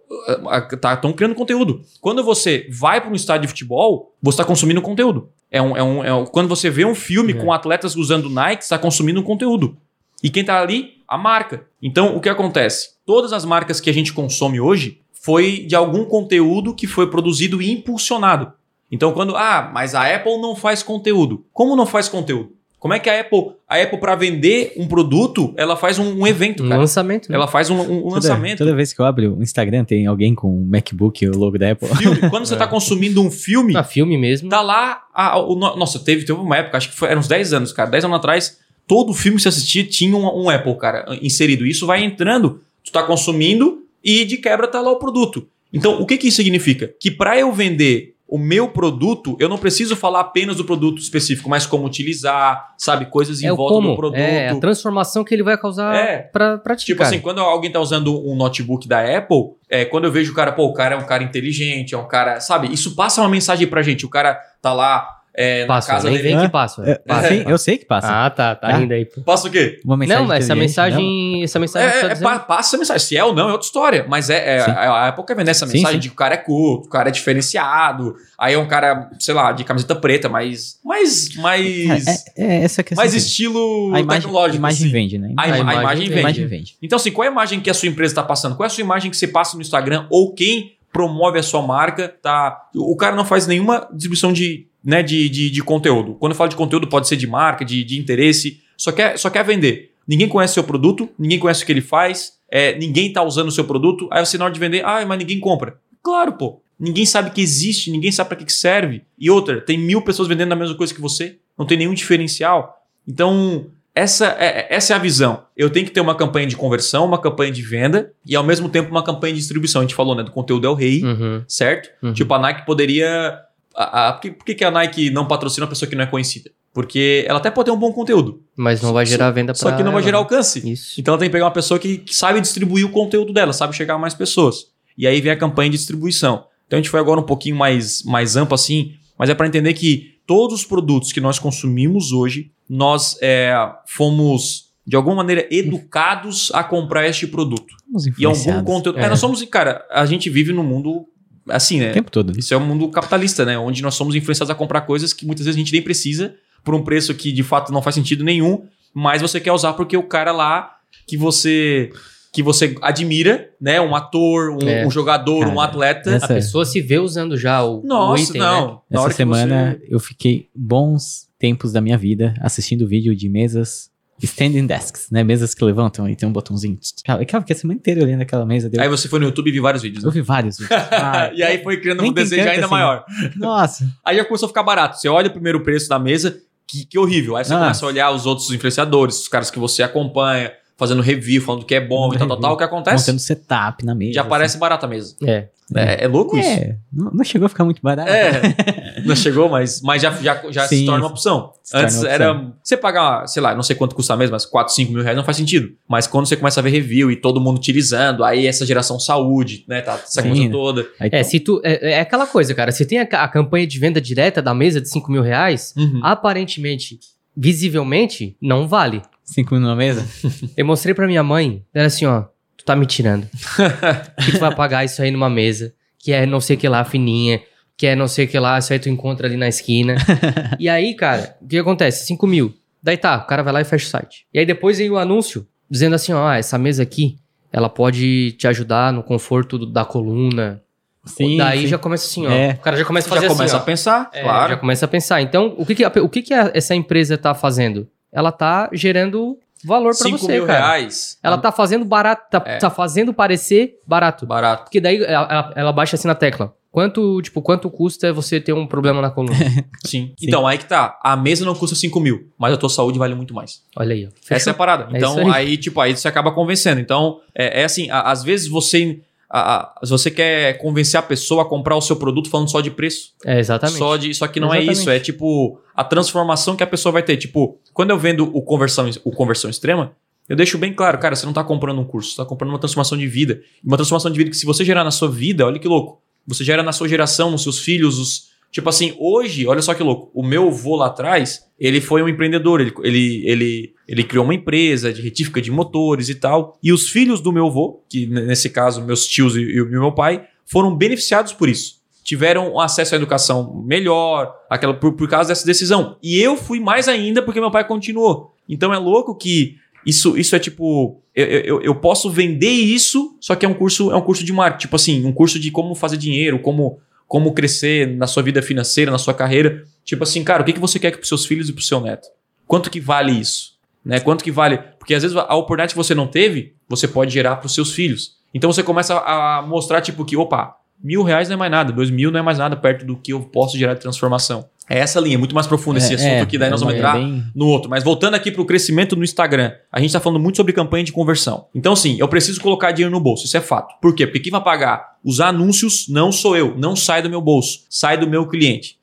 estão criando conteúdo. Quando você vai para um estádio de futebol, você está consumindo conteúdo. É um, é um, é um- quando você vê um filme É. com atletas usando Nike, está consumindo um conteúdo. E quem tá ali? A marca. Então, o que acontece? Todas as marcas que a gente consome hoje foi de algum conteúdo que foi produzido e impulsionado. Então, quando, ah, mas a Apple não faz conteúdo. Como não faz conteúdo? Como é que a Apple, a Apple para vender um produto, ela faz um, um evento, Um cara. lançamento. né? Ela faz um, um- um Toda, lançamento. toda vez que eu abro o Instagram, tem alguém com um MacBook e o logo da Apple. filme. Quando você está consumindo um filme, Na filme mesmo. tá lá. a- o no- nossa, teve, teve uma época, acho que foi, eram uns 10 anos, cara. 10 anos atrás, todo filme que você assistia tinha um, um Apple, cara, inserido. Isso vai entrando, tu tá consumindo e de quebra tá lá o produto. Então, o que que isso significa? Que para eu vender o meu produto, eu não preciso falar apenas do produto específico, mas como utilizar, sabe, coisas em é volta do produto. É a transformação que ele vai causar É. pra, pra ti, Tipo cara. assim, quando alguém tá usando um notebook da Apple, é, quando eu vejo o cara, pô, o cara é um cara inteligente, é um cara, sabe? Isso passa uma mensagem pra gente. O cara tá lá é, Passa, casa nem dele. vem que passa. É, Passa. sim, eu sei que passa. Ah, tá. Tá Ah. rindo aí. pô. Passa o quê? Uma mensagem Não, mas essa não. mensagem. Essa mensagem que É, você é, pa- passa essa mensagem. Se é ou não, é outra história. Mas é, é a, a Apple quer vender essa Sim, mensagem sim. de que o cara é culto, o cara é diferenciado. Aí é um cara, sei lá, de camiseta preta, mas. Mais. Mais. É, é essa questão. mais estilo a imagem, tecnológico. imagem assim. vende, né? A, ima- a imagem imagem vende. A vende. imagem vende. Então, assim, qual é a imagem que a sua empresa está passando? Qual é a sua imagem que você passa no Instagram? Ou quem promove a sua marca? Tá? O cara não faz nenhuma distribuição de, né, de, de, de conteúdo. Quando eu falo de conteúdo, pode ser de marca, de, de interesse. Só quer, só quer vender. Ninguém conhece seu produto, ninguém conhece o que ele faz, é, ninguém está usando o seu produto. Aí você, na hora de vender, ah, mas ninguém compra. Claro, pô. Ninguém sabe que existe, ninguém sabe para que, que serve. E outra, tem mil pessoas vendendo a mesma coisa que você, não tem nenhum diferencial. Então, essa é, essa é a visão. Eu tenho que ter uma campanha de conversão, uma campanha de venda e ao mesmo tempo uma campanha de distribuição. A gente falou, né? Do conteúdo é o rei, Uhum. certo? Uhum. Tipo, a Nike poderia. A, a- por, que, que a Nike não patrocina uma pessoa que não é conhecida? Porque ela até pode ter um bom conteúdo, Mas não vai gerar venda pra só que não vai gerar alcance. Isso. Então ela tem que pegar uma pessoa que, que sabe distribuir o conteúdo dela, sabe chegar a mais pessoas. E aí vem a campanha de distribuição. Então a gente foi agora um pouquinho mais, mais amplo assim, mas é para entender que todos os produtos que nós consumimos hoje, nós é, fomos de alguma maneira educados a comprar este produto. E algum influenciados. conteúdo. É. É. nós somos, cara, a gente vive num mundo assim, né? O tempo todo. Isso é um mundo capitalista, né? Onde nós somos influenciados a comprar coisas que muitas vezes a gente nem precisa, por um preço que de fato não faz sentido nenhum, mas você quer usar porque o cara lá que você que você admira, né? Um ator, um, É. um jogador, Cara, um atleta. essa- A pessoa se vê usando já o, o Nossa, item, não. né? Na hora Essa semana você- eu fiquei bons tempos da minha vida assistindo vídeo de mesas standing desks, né? Mesas que levantam e tem um botãozinho. Cara, eu fiquei a semana inteira olhando aquela mesa. Deu... Aí você foi no YouTube e viu vários vídeos. Eu Né? vi vários vídeos. Ah, e aí foi criando um desejo ainda assim. maior. Nossa. Aí já começou a ficar barato. Você olha o primeiro preço da mesa, que, que horrível. Aí você Nossa. começa a olhar os outros influenciadores, os caras que você acompanha, fazendo review, falando que é bom e tal, tal, tal. O que acontece? Montando setup na mesa. Já parece barata a mesa. É. É, é louco assim. isso? É, não, não chegou a ficar muito barato. É, não chegou, mas, mas já, já, já se Sim, torna uma opção. se Antes uma era. Você pagar, sei lá, não sei quanto custa mesmo, mas 4, 5 mil reais não faz sentido. Mas quando você começa a ver review e todo mundo utilizando, aí essa geração saúde, né? Tá essa Sim, coisa né? toda. Aí, É, se tu, é, é aquela coisa, cara. Se tem a, a campanha de venda direta da mesa de 5 mil reais, Uhum. aparentemente, visivelmente, não vale. Cinco minutos na mesa? Eu mostrei pra minha mãe, ela assim, ó, tu tá me tirando. que tu vai pagar isso aí numa mesa, que é não sei o que lá, fininha, que é não sei o que lá, isso aí tu encontra ali na esquina. e aí, cara, o que acontece? 5 mil. Daí tá, o cara vai lá e fecha o site. E aí depois vem o anúncio, dizendo assim, ó, ah, essa mesa aqui, ela pode te ajudar no conforto do- da coluna. Sim. Daí sim. já começa assim, ó. É. O cara já começa a já fazer começa assim, a pensar, ó. É, claro. Já começa a pensar. Então, o que que, o que, que essa empresa tá fazendo? Ela tá gerando valor pra 5 você, mil cara. reais. Ela tá fazendo barato, tá, É. tá fazendo parecer barato. Barato. Porque daí ela, ela- ela baixa assim na tecla. Quanto, tipo, quanto custa você ter um problema na coluna? Sim. Sim. Então, aí que tá. A mesa não custa 5 mil, mas a tua saúde vale muito mais. Olha aí, ó. Essa é a parada. É Então, isso aí. aí. tipo, aí você acaba convencendo. Então, é, é assim, a- às vezes você. A- a- se você quer convencer a pessoa a comprar o seu produto falando só de preço. É, exatamente. Só, de, só que não é Exatamente. isso. É tipo a transformação que a pessoa vai ter. Tipo, quando eu vendo o conversão, o conversão extrema, eu deixo bem claro, cara, você não tá comprando um curso, você tá comprando uma transformação de vida. Uma transformação de vida que se você gerar na sua vida, olha que louco. Você gera na sua geração, nos seus filhos, os. Tipo assim, hoje, olha só que louco. O meu vô lá atrás, ele foi um empreendedor. Ele, ele, ele, ele criou uma empresa de retífica de motores e tal. E os filhos do meu vô, que nesse caso, meus tios e, e meu pai, foram beneficiados por isso. Tiveram acesso à educação melhor, aquela, por, por causa dessa decisão. E eu fui mais ainda porque meu pai continuou. Então é louco que isso, isso é tipo. Eu, eu, eu posso vender isso, só que é um curso, é um curso de marketing. Tipo assim, um curso de como fazer dinheiro, como, como crescer na sua vida financeira, na sua carreira. Tipo assim, cara, o que, que você quer para os seus filhos e para o seu neto? Quanto que vale isso? Né? Quanto que vale? Porque às vezes a oportunidade que você não teve, você pode gerar para os seus filhos. Então você começa a mostrar, tipo, que, opa, mil reais não é mais nada, dois mil não é mais nada perto do que eu posso gerar de transformação. É essa linha, muito mais profunda esse É, assunto é, aqui, daí nós vamos é entrar bem- no outro. Mas voltando aqui para o crescimento no Instagram, a gente está falando muito sobre campanha de conversão. Então, sim, eu preciso colocar dinheiro no bolso, isso é fato. Por quê? Porque quem vai pagar os anúncios não sou eu, não sai do meu bolso, sai do meu cliente.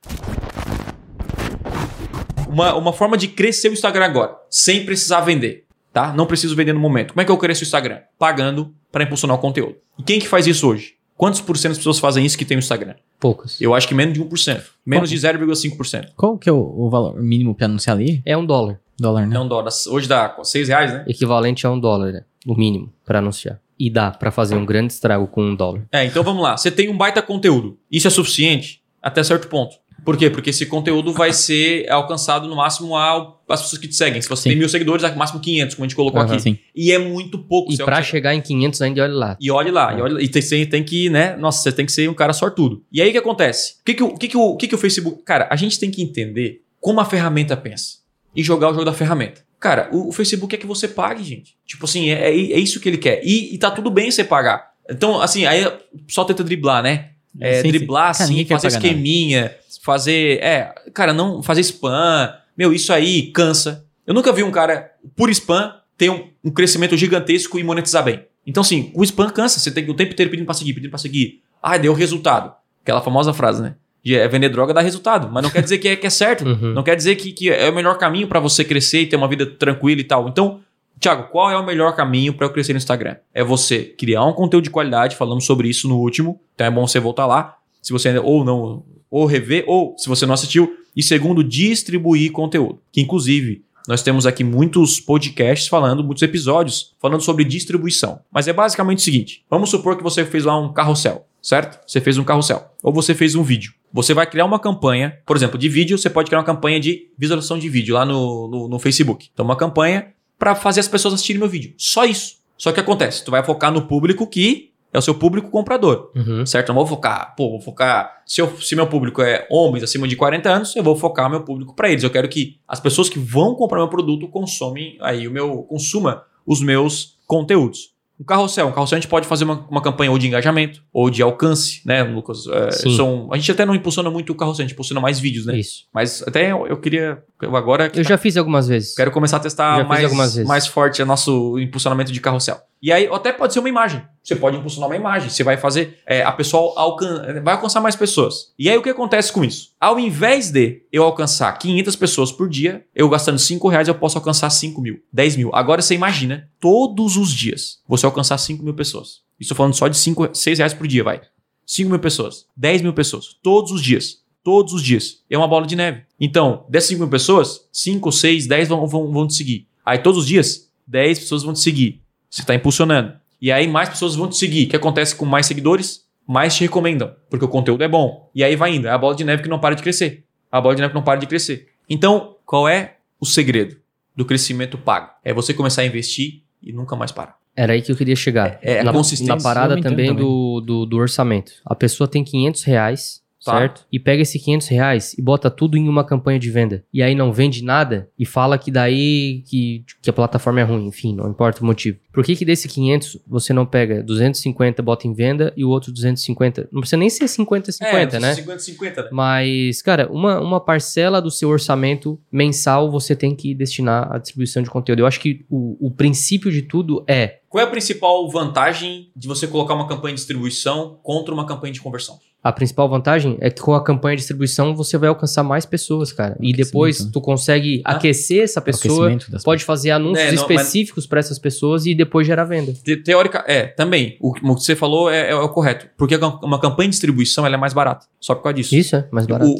Uma, uma forma de crescer o Instagram agora, sem precisar vender, tá? Não preciso vender no momento. Como é que eu cresço o Instagram? Pagando para impulsionar o conteúdo. E quem que faz isso hoje? Quantos por cento das pessoas fazem isso que tem o Instagram? Poucos. Eu acho que menos de 1%. Menos de 0,5%. Qual que é o, o valor mínimo pra anunciar ali? É um dólar. Dólar, né? É um dólar. Hoje dá 6 reais, né? Equivalente a um dólar, né? o mínimo, pra anunciar. E dá pra fazer um grande estrago com um dólar. É, então vamos lá. Você tem um baita conteúdo. Isso é suficiente até certo ponto. Por quê? Porque esse conteúdo vai ser alcançado no máximo ao- às pessoas que te seguem. Se você Sim. tem mil seguidores, é no máximo 500, como a gente colocou Aham. aqui. Sim. E é muito pouco. E pra alcança- chegar em 500 ainda, olha lá. E olhe lá, e, olhe, e tem, tem que, né? Nossa, você tem que ser um cara sortudo. E aí o que acontece? O que, que, o, que, que, o, que, que o Facebook. Cara, a gente tem que entender como a ferramenta pensa e jogar o jogo da ferramenta. Cara, o, o Facebook quer que você pague, gente. Tipo assim, é, é, é isso que ele quer. E, e tá tudo bem você pagar. Então, assim, aí só tenta driblar, né? É, Sim, sim. driblar, Cara, assim, quer fazer pagar nada. esqueminha, fazer. É, cara, não fazer spam. Meu, isso aí cansa. Eu nunca vi um cara, por spam, ter um, um crescimento gigantesco e monetizar bem. Então, assim, o spam cansa. Você tem que o tempo inteiro pedindo pra seguir, pedindo pra seguir. Ah, deu resultado. Aquela famosa frase, né? De, é, vender droga dá resultado. Mas não quer dizer que é, que é certo. Uhum. Não quer dizer que, que é o melhor caminho pra você crescer e ter uma vida tranquila e tal. Então, Thiago, qual é o melhor caminho pra eu crescer no Instagram? É você criar um conteúdo de qualidade, falamos sobre isso no último, então é bom você voltar lá. Se você ainda ou não, ou rever, ou se você não assistiu. E segundo, distribuir conteúdo. Que inclusive, nós temos aqui muitos podcasts falando, muitos episódios falando sobre distribuição. Mas é basicamente o seguinte: vamos supor que você fez lá um carrossel, certo? Você fez um carrossel. Ou você fez um vídeo. Você vai criar uma campanha, por exemplo, de vídeo, você pode criar uma campanha de visualização de vídeo lá no, no, no Facebook. Então, uma campanha para fazer as pessoas assistirem meu vídeo. Só isso. Só que acontece, tu vai focar no público que é o seu público comprador. Uhum. Certo? Não vou focar, pô, vou focar. Se, eu, se meu público é homens acima de 40 anos, eu vou focar meu público para eles. Eu quero que as pessoas que vão comprar meu produto consomem aí o meu. consuma os meus conteúdos. Um carrossel. Um carrossel a gente pode fazer uma, uma campanha ou de engajamento ou de alcance, né, Lucas? É, são, a gente até não impulsiona muito o carrossel, a gente impulsiona mais vídeos, né? Isso. Mas até eu, eu queria. eu agora Eu já fiz algumas vezes. Quero começar a testar mais, mais forte o nosso impulsionamento de carrossel. E aí, até pode ser uma imagem. Você pode impulsionar uma imagem. Você vai fazer é, a pessoa alcan vai alcançar mais pessoas. E aí, o que acontece com isso? Ao invés de eu alcançar 500 pessoas por dia, eu gastando 5 reais, eu posso alcançar 5 mil, 10 mil. Agora, você imagina, todos os dias, você alcançar 5 mil pessoas. Isso falando só de 5, 6 reais por dia, vai. 5 mil pessoas, 10 mil pessoas, todos os dias. Todos os dias. É uma bola de neve. Então, dessas 5 mil pessoas, 5, 6, 10 vão, vão, vão te seguir. Aí, todos os dias, 10 pessoas vão te seguir. Você está impulsionando. E aí, mais pessoas vão te seguir. O que acontece com mais seguidores? Mais te recomendam, porque o conteúdo é bom. E aí vai indo. É a bola de neve que não para de crescer. A bola de neve que não para de crescer. Então, qual é o segredo do crescimento pago? É você começar a investir e nunca mais parar. Era aí que eu queria chegar. É, a na, consistência na parada também, também. Do, do, do orçamento. A pessoa tem 500 reais, Tá. certo? E pega esse 500 reais e bota tudo em uma campanha de venda. E aí não vende nada e fala que daí que, que a plataforma é ruim. Enfim, não importa o motivo. Por que que desse 500 você não pega 250, bota em venda e o outro 250? Não precisa nem ser 50-50, né? 50, 50, né? Mas, cara, uma, uma parcela do seu orçamento mensal você tem que destinar à distribuição de conteúdo. Eu acho que o, o princípio de tudo é Qual é a principal vantagem de você colocar uma campanha de distribuição contra uma campanha de conversão? A principal vantagem é que com a campanha de distribuição você vai alcançar mais pessoas, cara. E depois né? tu consegue Ah. aquecer essa pessoa, pode fazer anúncios É, não, específicos para essas pessoas e depois gerar venda. Te- Teórica, é, também. O, o que você falou é, é o correto. Porque uma campanha de distribuição ela é mais barata. Só por causa disso. Isso é mais O, barato. o,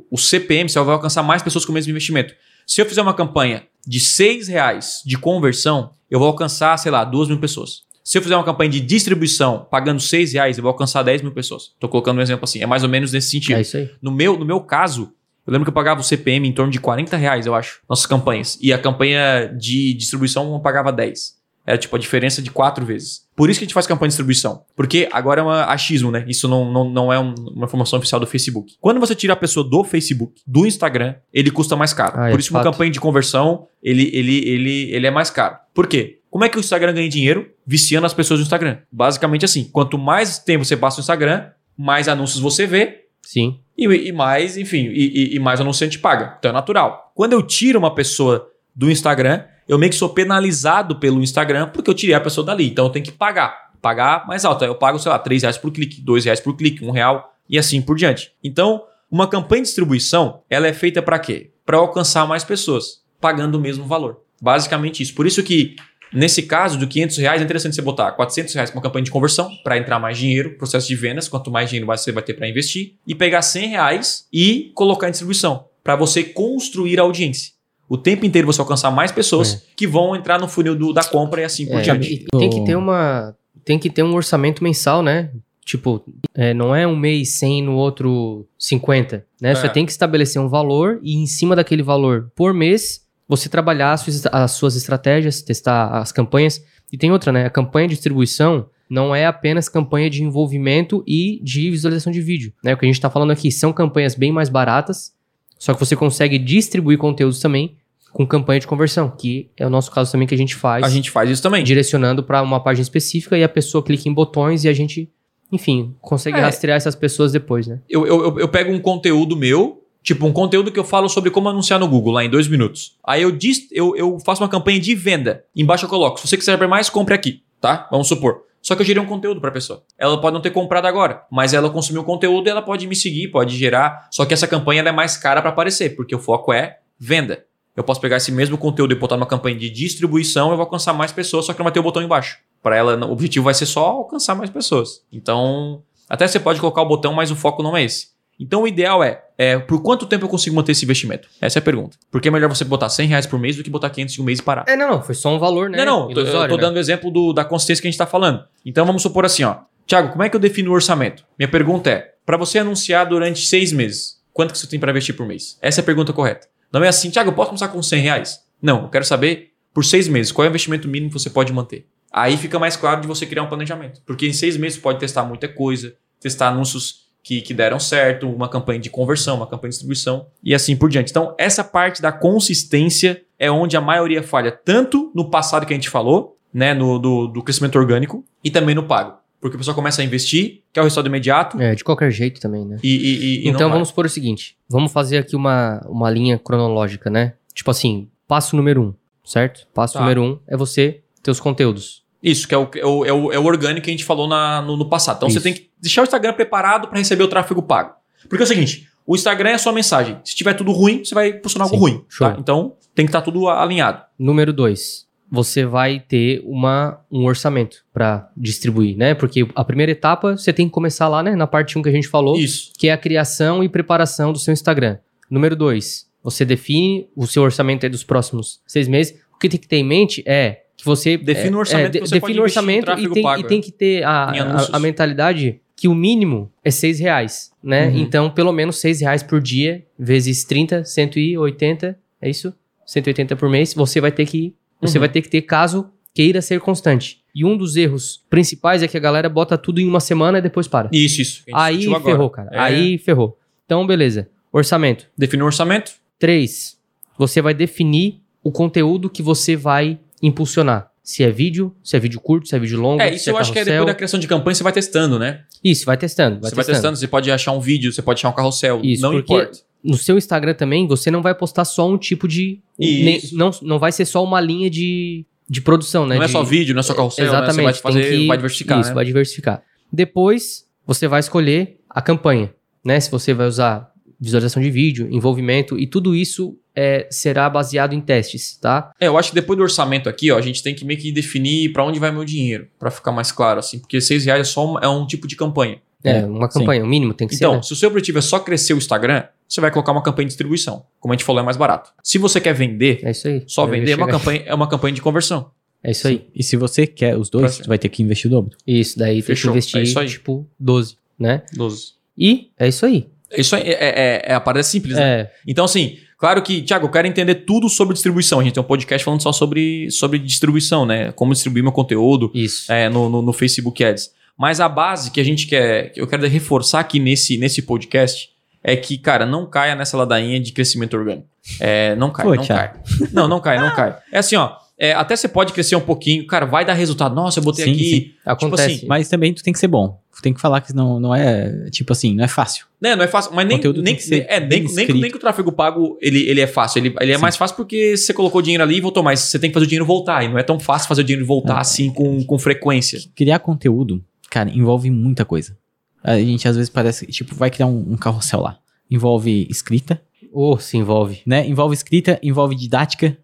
o, o CPM você vai alcançar mais pessoas com o mesmo investimento. Se eu fizer uma campanha de 6 reais de conversão, eu vou alcançar, sei lá, 2 mil pessoas. Se eu fizer uma campanha de distribuição pagando 6 reais, eu vou alcançar 10 mil pessoas. Estou colocando um exemplo assim. É mais ou menos nesse sentido. É isso aí. No meu, no meu caso, eu lembro que eu pagava o CPM em torno de 40 reais, eu acho, nossas campanhas. E a campanha de distribuição eu pagava 10. Era tipo a diferença de quatro vezes. Por isso que a gente faz campanha de distribuição. Porque agora é um achismo, né? Isso não, não, não é um- uma informação oficial do Facebook. Quando você tira a pessoa do Facebook, do Instagram, ele custa mais caro. Ah, é Por isso que uma campanha de conversão, ele, ele, ele, ele é mais caro. Por quê? Como é que o Instagram ganha dinheiro? Viciando as pessoas no Instagram. Basicamente assim. Quanto mais tempo você passa no Instagram, mais anúncios você vê, Sim. e, e mais, enfim, e, e- e mais anunciante paga. Então é natural. Quando eu tiro uma pessoa do Instagram, eu meio que sou penalizado pelo Instagram porque eu tirei a pessoa dali. Então eu tenho que pagar. Pagar mais alto. Eu pago, sei lá, 3 reais por clique, 2 reais por clique, 1 real e assim por diante. Então, uma campanha de distribuição, ela é feita para quê? Para alcançar mais pessoas, pagando o mesmo valor. Basicamente isso. Por isso que, nesse caso, do 500 reais, é interessante você botar 400 reais para uma campanha de conversão, para entrar mais dinheiro, processo de vendas, quanto mais dinheiro você vai ter para investir, e pegar 100 reais e colocar em distribuição, para você construir a audiência. O tempo inteiro você alcançar mais pessoas que vão entrar no funil do- da compra e assim por É, diante. tem que ter uma. Tem que ter um orçamento mensal, né? Tipo, é, não é um mês 100 no outro 50, né? É. Você tem que estabelecer um valor e em cima daquele valor por mês, você trabalhar as suas, as suas estratégias, testar as campanhas. E tem outra, né? A campanha de distribuição não é apenas campanha de envolvimento e de visualização de vídeo, né? O que a gente está falando aqui são campanhas bem mais baratas, só que você consegue distribuir conteúdos também com campanha de conversão, que é o nosso caso também que a gente faz A gente faz isso também. direcionando para uma página específica e a pessoa clica em botões e a gente, enfim, consegue É. rastrear essas pessoas depois, né? eu, eu- eu pego um conteúdo meu, tipo um conteúdo que eu falo sobre como anunciar no Google, lá em dois minutos. Aí eu, dis, eu, eu faço uma campanha de venda. Embaixo eu coloco, se você quiser saber mais, compre aqui, tá? Vamos supor. Só que eu gerei um conteúdo para a pessoa. Ela pode não ter comprado agora, mas ela consumiu o conteúdo e ela pode me seguir, pode gerar. Só que essa campanha é mais cara para aparecer, porque o foco é venda. Eu posso pegar esse mesmo conteúdo e botar numa campanha de distribuição, eu vou alcançar mais pessoas, só que não vai ter o botão embaixo. Para ela, o objetivo vai ser só alcançar mais pessoas. Então, até você pode colocar o botão, mas o foco não é esse. Então, o ideal é, é por quanto tempo eu consigo manter esse investimento? Essa é a pergunta. Porque é melhor você botar 100 reais por mês do que botar 500 em um mês e parar. É, não, não, foi só um valor, né? Não, não, eu tô- eu Ilusório, tô né? dando o exemplo do- da consistência que a gente está falando. Então, vamos supor assim, ó. Tiago, como é que eu defino o orçamento? Minha pergunta é, para você anunciar durante seis meses, quanto que você tem para investir por mês? Essa é a pergunta correta. Não é assim, Tiago, eu posso começar com 100 reais? Não, eu quero saber, por seis meses, qual é o investimento mínimo que você pode manter? Aí fica mais claro de você criar um planejamento. Porque em seis meses você pode testar muita coisa, testar anúncios que, que deram certo, uma campanha de conversão, uma campanha de distribuição e assim por diante. Então, essa parte da consistência é onde a maioria falha, tanto no passado que a gente falou, né, no, do, do crescimento orgânico, e também no pago. Porque o pessoal começa a investir, quer o resultado imediato, É, de qualquer jeito também, né? e, e, e- então vamos supor o seguinte: vamos fazer aqui uma, uma linha cronológica, né? Tipo assim, passo número um, certo? Passo Tá. número um é você ter os conteúdos. Isso, que é o, é o, é o, é o orgânico que a gente falou na- no, no passado. Então Isso. você tem que deixar o Instagram preparado para receber o tráfego pago. Porque é o seguinte, o Instagram é a sua mensagem. Se tiver tudo ruim, você vai posicionar algo ruim. tá? Então tem que estar tudo alinhado. Número dois, você vai ter uma, um orçamento para distribuir, né? Porque a primeira etapa você tem que começar lá, né? Na parte 1 que a gente falou. Isso. que é a criação e preparação do seu Instagram. Número dois, você define o seu orçamento aí dos próximos seis meses. O que tem que ter em mente é que você Define é, o orçamento é, de- que você define o orçamento e tem, pago, e tem que ter a, a, a mentalidade que o mínimo é seis reais, né? Uhum. Então, pelo menos seis reais por dia, vezes 30, 180, é isso? 180 por mês, você vai ter que você Uhum. vai ter que ter caso queira ser constante. E um dos erros principais é que a galera bota tudo em uma semana e depois para. Isso, isso. Aí agora. ferrou, cara. É. Aí ferrou. Então, beleza. Orçamento. Define o orçamento. Três. Você vai definir o conteúdo que você vai impulsionar. Se é vídeo, se é vídeo curto, se é vídeo longo. É, isso eu acho que é depois da criação de campanha, você vai testando, né? Isso, vai testando. Vai você vai testando. testando, você pode achar um vídeo, você pode achar um carrossel. Isso, não importa. no seu Instagram também, você não vai postar só um tipo de. nem- não, não vai ser só uma linha de, de produção, né? Não é De- só vídeo, não é só carrossel, Exatamente. né? Você vai fazer, que- vai diversificar, Isso, né? vai diversificar. Depois, você vai escolher a campanha, né? Se você vai usar visualização de vídeo, envolvimento, e tudo isso é, será baseado em testes, tá? É, eu acho que depois do orçamento aqui, ó, a gente tem que meio que definir pra onde vai meu dinheiro, pra ficar mais claro, assim, porque seis reais é só um, é um tipo de campanha. É, É, uma campanha, o mínimo tem que ser. Então, né? se o seu objetivo é só crescer o Instagram, você vai colocar uma campanha de distribuição. Como a gente falou, é mais barato. Se você quer vender, É isso aí. só Eu vender é uma, campanha, é uma campanha de conversão. É isso aí. E se você quer os dois, tu vai ter que investir o dobro. Isso, daí tem que Fechou, investir, é isso aí. tipo, 12, né? 12. E é isso aí. Isso é, é, é- a parada simples, né? É, Então, assim, claro que, Thiago, eu quero entender tudo sobre distribuição. A gente tem um podcast falando só sobre, sobre distribuição, né? Como distribuir meu conteúdo isso. é, no, no, no Facebook Ads. Mas a base que a gente quer, que eu quero reforçar aqui nesse, nesse podcast é que, cara, não caia nessa ladainha de crescimento orgânico. É, não cai, Pô, não Thiago. cai. Não, não cai, não cai. É assim, ó. É, até você pode crescer um pouquinho, cara, vai dar resultado. Nossa, eu botei Sim, aqui. Acontece. assim, Mas também tu tem que ser bom. Tu tem que falar que não, não é, tipo assim, não é fácil. Né, não é fácil, mas nem, conteúdo nem, que ser é, nem, nem, nem que o tráfego pago ele, ele é fácil. Ele, ele é Sim. mais fácil porque você colocou dinheiro ali e voltou, mas você tem que fazer o dinheiro voltar. E não é tão fácil fazer o dinheiro voltar É. assim com, com frequência. Criar conteúdo, cara, envolve muita coisa. A gente às vezes parece, que, tipo, vai criar um, um carrossel lá. Envolve escrita, Ou se envolve. né? Envolve escrita, envolve didática.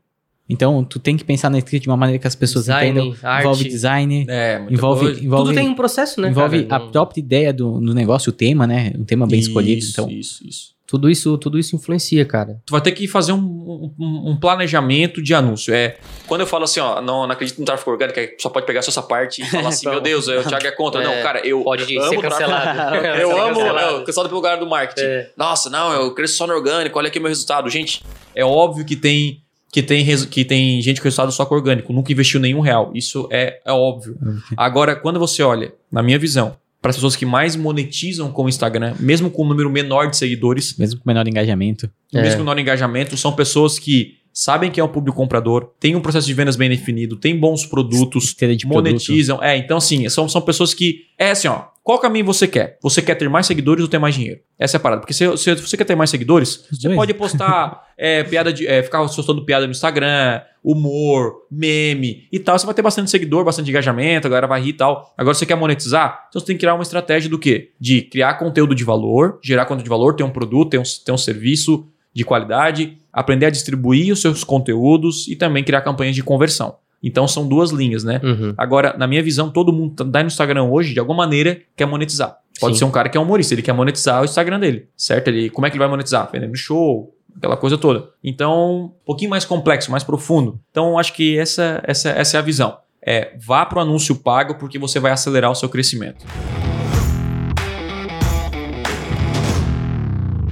Então, tu tem que pensar na escrita de uma maneira que as pessoas Design, entendam. arte. Envolve design, É, envolve, coisa. envolve, Tudo tem um processo, né? envolve cara? a Não- própria ideia do, do negócio, o tema, né? Um tema bem escolhido. Isso, Então, Isso, isso. Tudo isso, tudo isso influencia, cara. Tu vai ter que fazer um, um, um planejamento de anúncio. É, quando eu falo assim, ó, não, não acredito no tráfego orgânico, é, só pode pegar só essa parte e falar assim, meu Deus, o Thiago é contra. Não, É, cara, eu Pode amo ser tráfego- cancelado. Eu Ser amo, cancelado. eu, cancelado pelo lugar do marketing. É. Nossa, não, eu cresço só no orgânico, olha aqui o meu resultado. Gente, é óbvio que tem que tem, que tem gente com resultado só com orgânico, nunca investiu nenhum real. Isso é, é óbvio. Agora, quando você olha, na minha visão, para as pessoas que mais monetizam com o Instagram, mesmo com um número menor de seguidores, mesmo com menor engajamento. É. mesmo com menor engajamento, são pessoas que sabem que é um público comprador, tem um processo de vendas bem definido, tem bons produtos, de produto. monetizam. É, então assim, são, são pessoas que. É assim, ó. Qual caminho você quer? Você quer ter mais seguidores ou ter mais dinheiro? Essa é a parada. Porque se, se você quer ter mais seguidores, Os você dois. pode postar é, piada de. é, ficar postando piada no Instagram, humor, meme e tal. Você vai ter bastante seguidor, bastante engajamento, a galera vai rir e tal. Agora você quer monetizar? Então você tem que criar uma estratégia do quê? De criar conteúdo de valor, gerar conteúdo de valor, ter um produto, ter um, ter um serviço de qualidade, aprender a distribuir os seus conteúdos e também criar campanhas de conversão. Então são duas linhas, né? Uhum. Agora, na minha visão, todo mundo que tá no Instagram hoje, de alguma maneira, quer monetizar. Pode Sim. ser um cara que é humorista, ele quer monetizar o Instagram dele, certo? Ele, como é que ele vai monetizar? Vendendo show, aquela coisa toda. Então, um pouquinho mais complexo, mais profundo. Então, acho que essa, essa, essa é a visão. É, vá para o anúncio pago porque você vai acelerar o seu crescimento.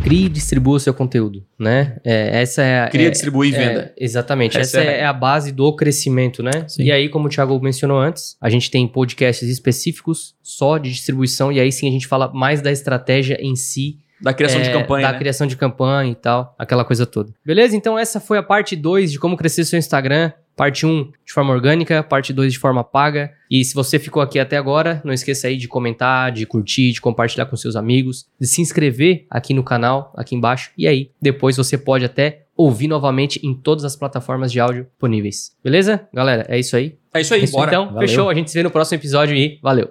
Crie e distribua o seu conteúdo, né? É, essa é a. Cria, é, distribui e é, venda. exatamente. Essa Essa, é a é, a base do crescimento, né? Sim. E aí, como o Thiago mencionou antes, a gente tem podcasts específicos só de distribuição, e aí sim a gente fala mais da estratégia em si. Da criação de é, campanha, Da né? criação de campanha e tal, aquela coisa toda. Beleza? Então essa foi a parte 2 de como crescer seu Instagram. Parte 1 um, de forma orgânica, parte 2 de forma paga. E se você ficou aqui até agora, não esqueça aí de comentar, de curtir, de compartilhar com seus amigos, de se inscrever aqui no canal, aqui embaixo. E aí, depois você pode até ouvir novamente em todas as plataformas de áudio disponíveis. Beleza? Galera, é isso aí. É isso aí, Isso, bora. Então, Valeu. fechou. A gente se vê no próximo episódio e valeu.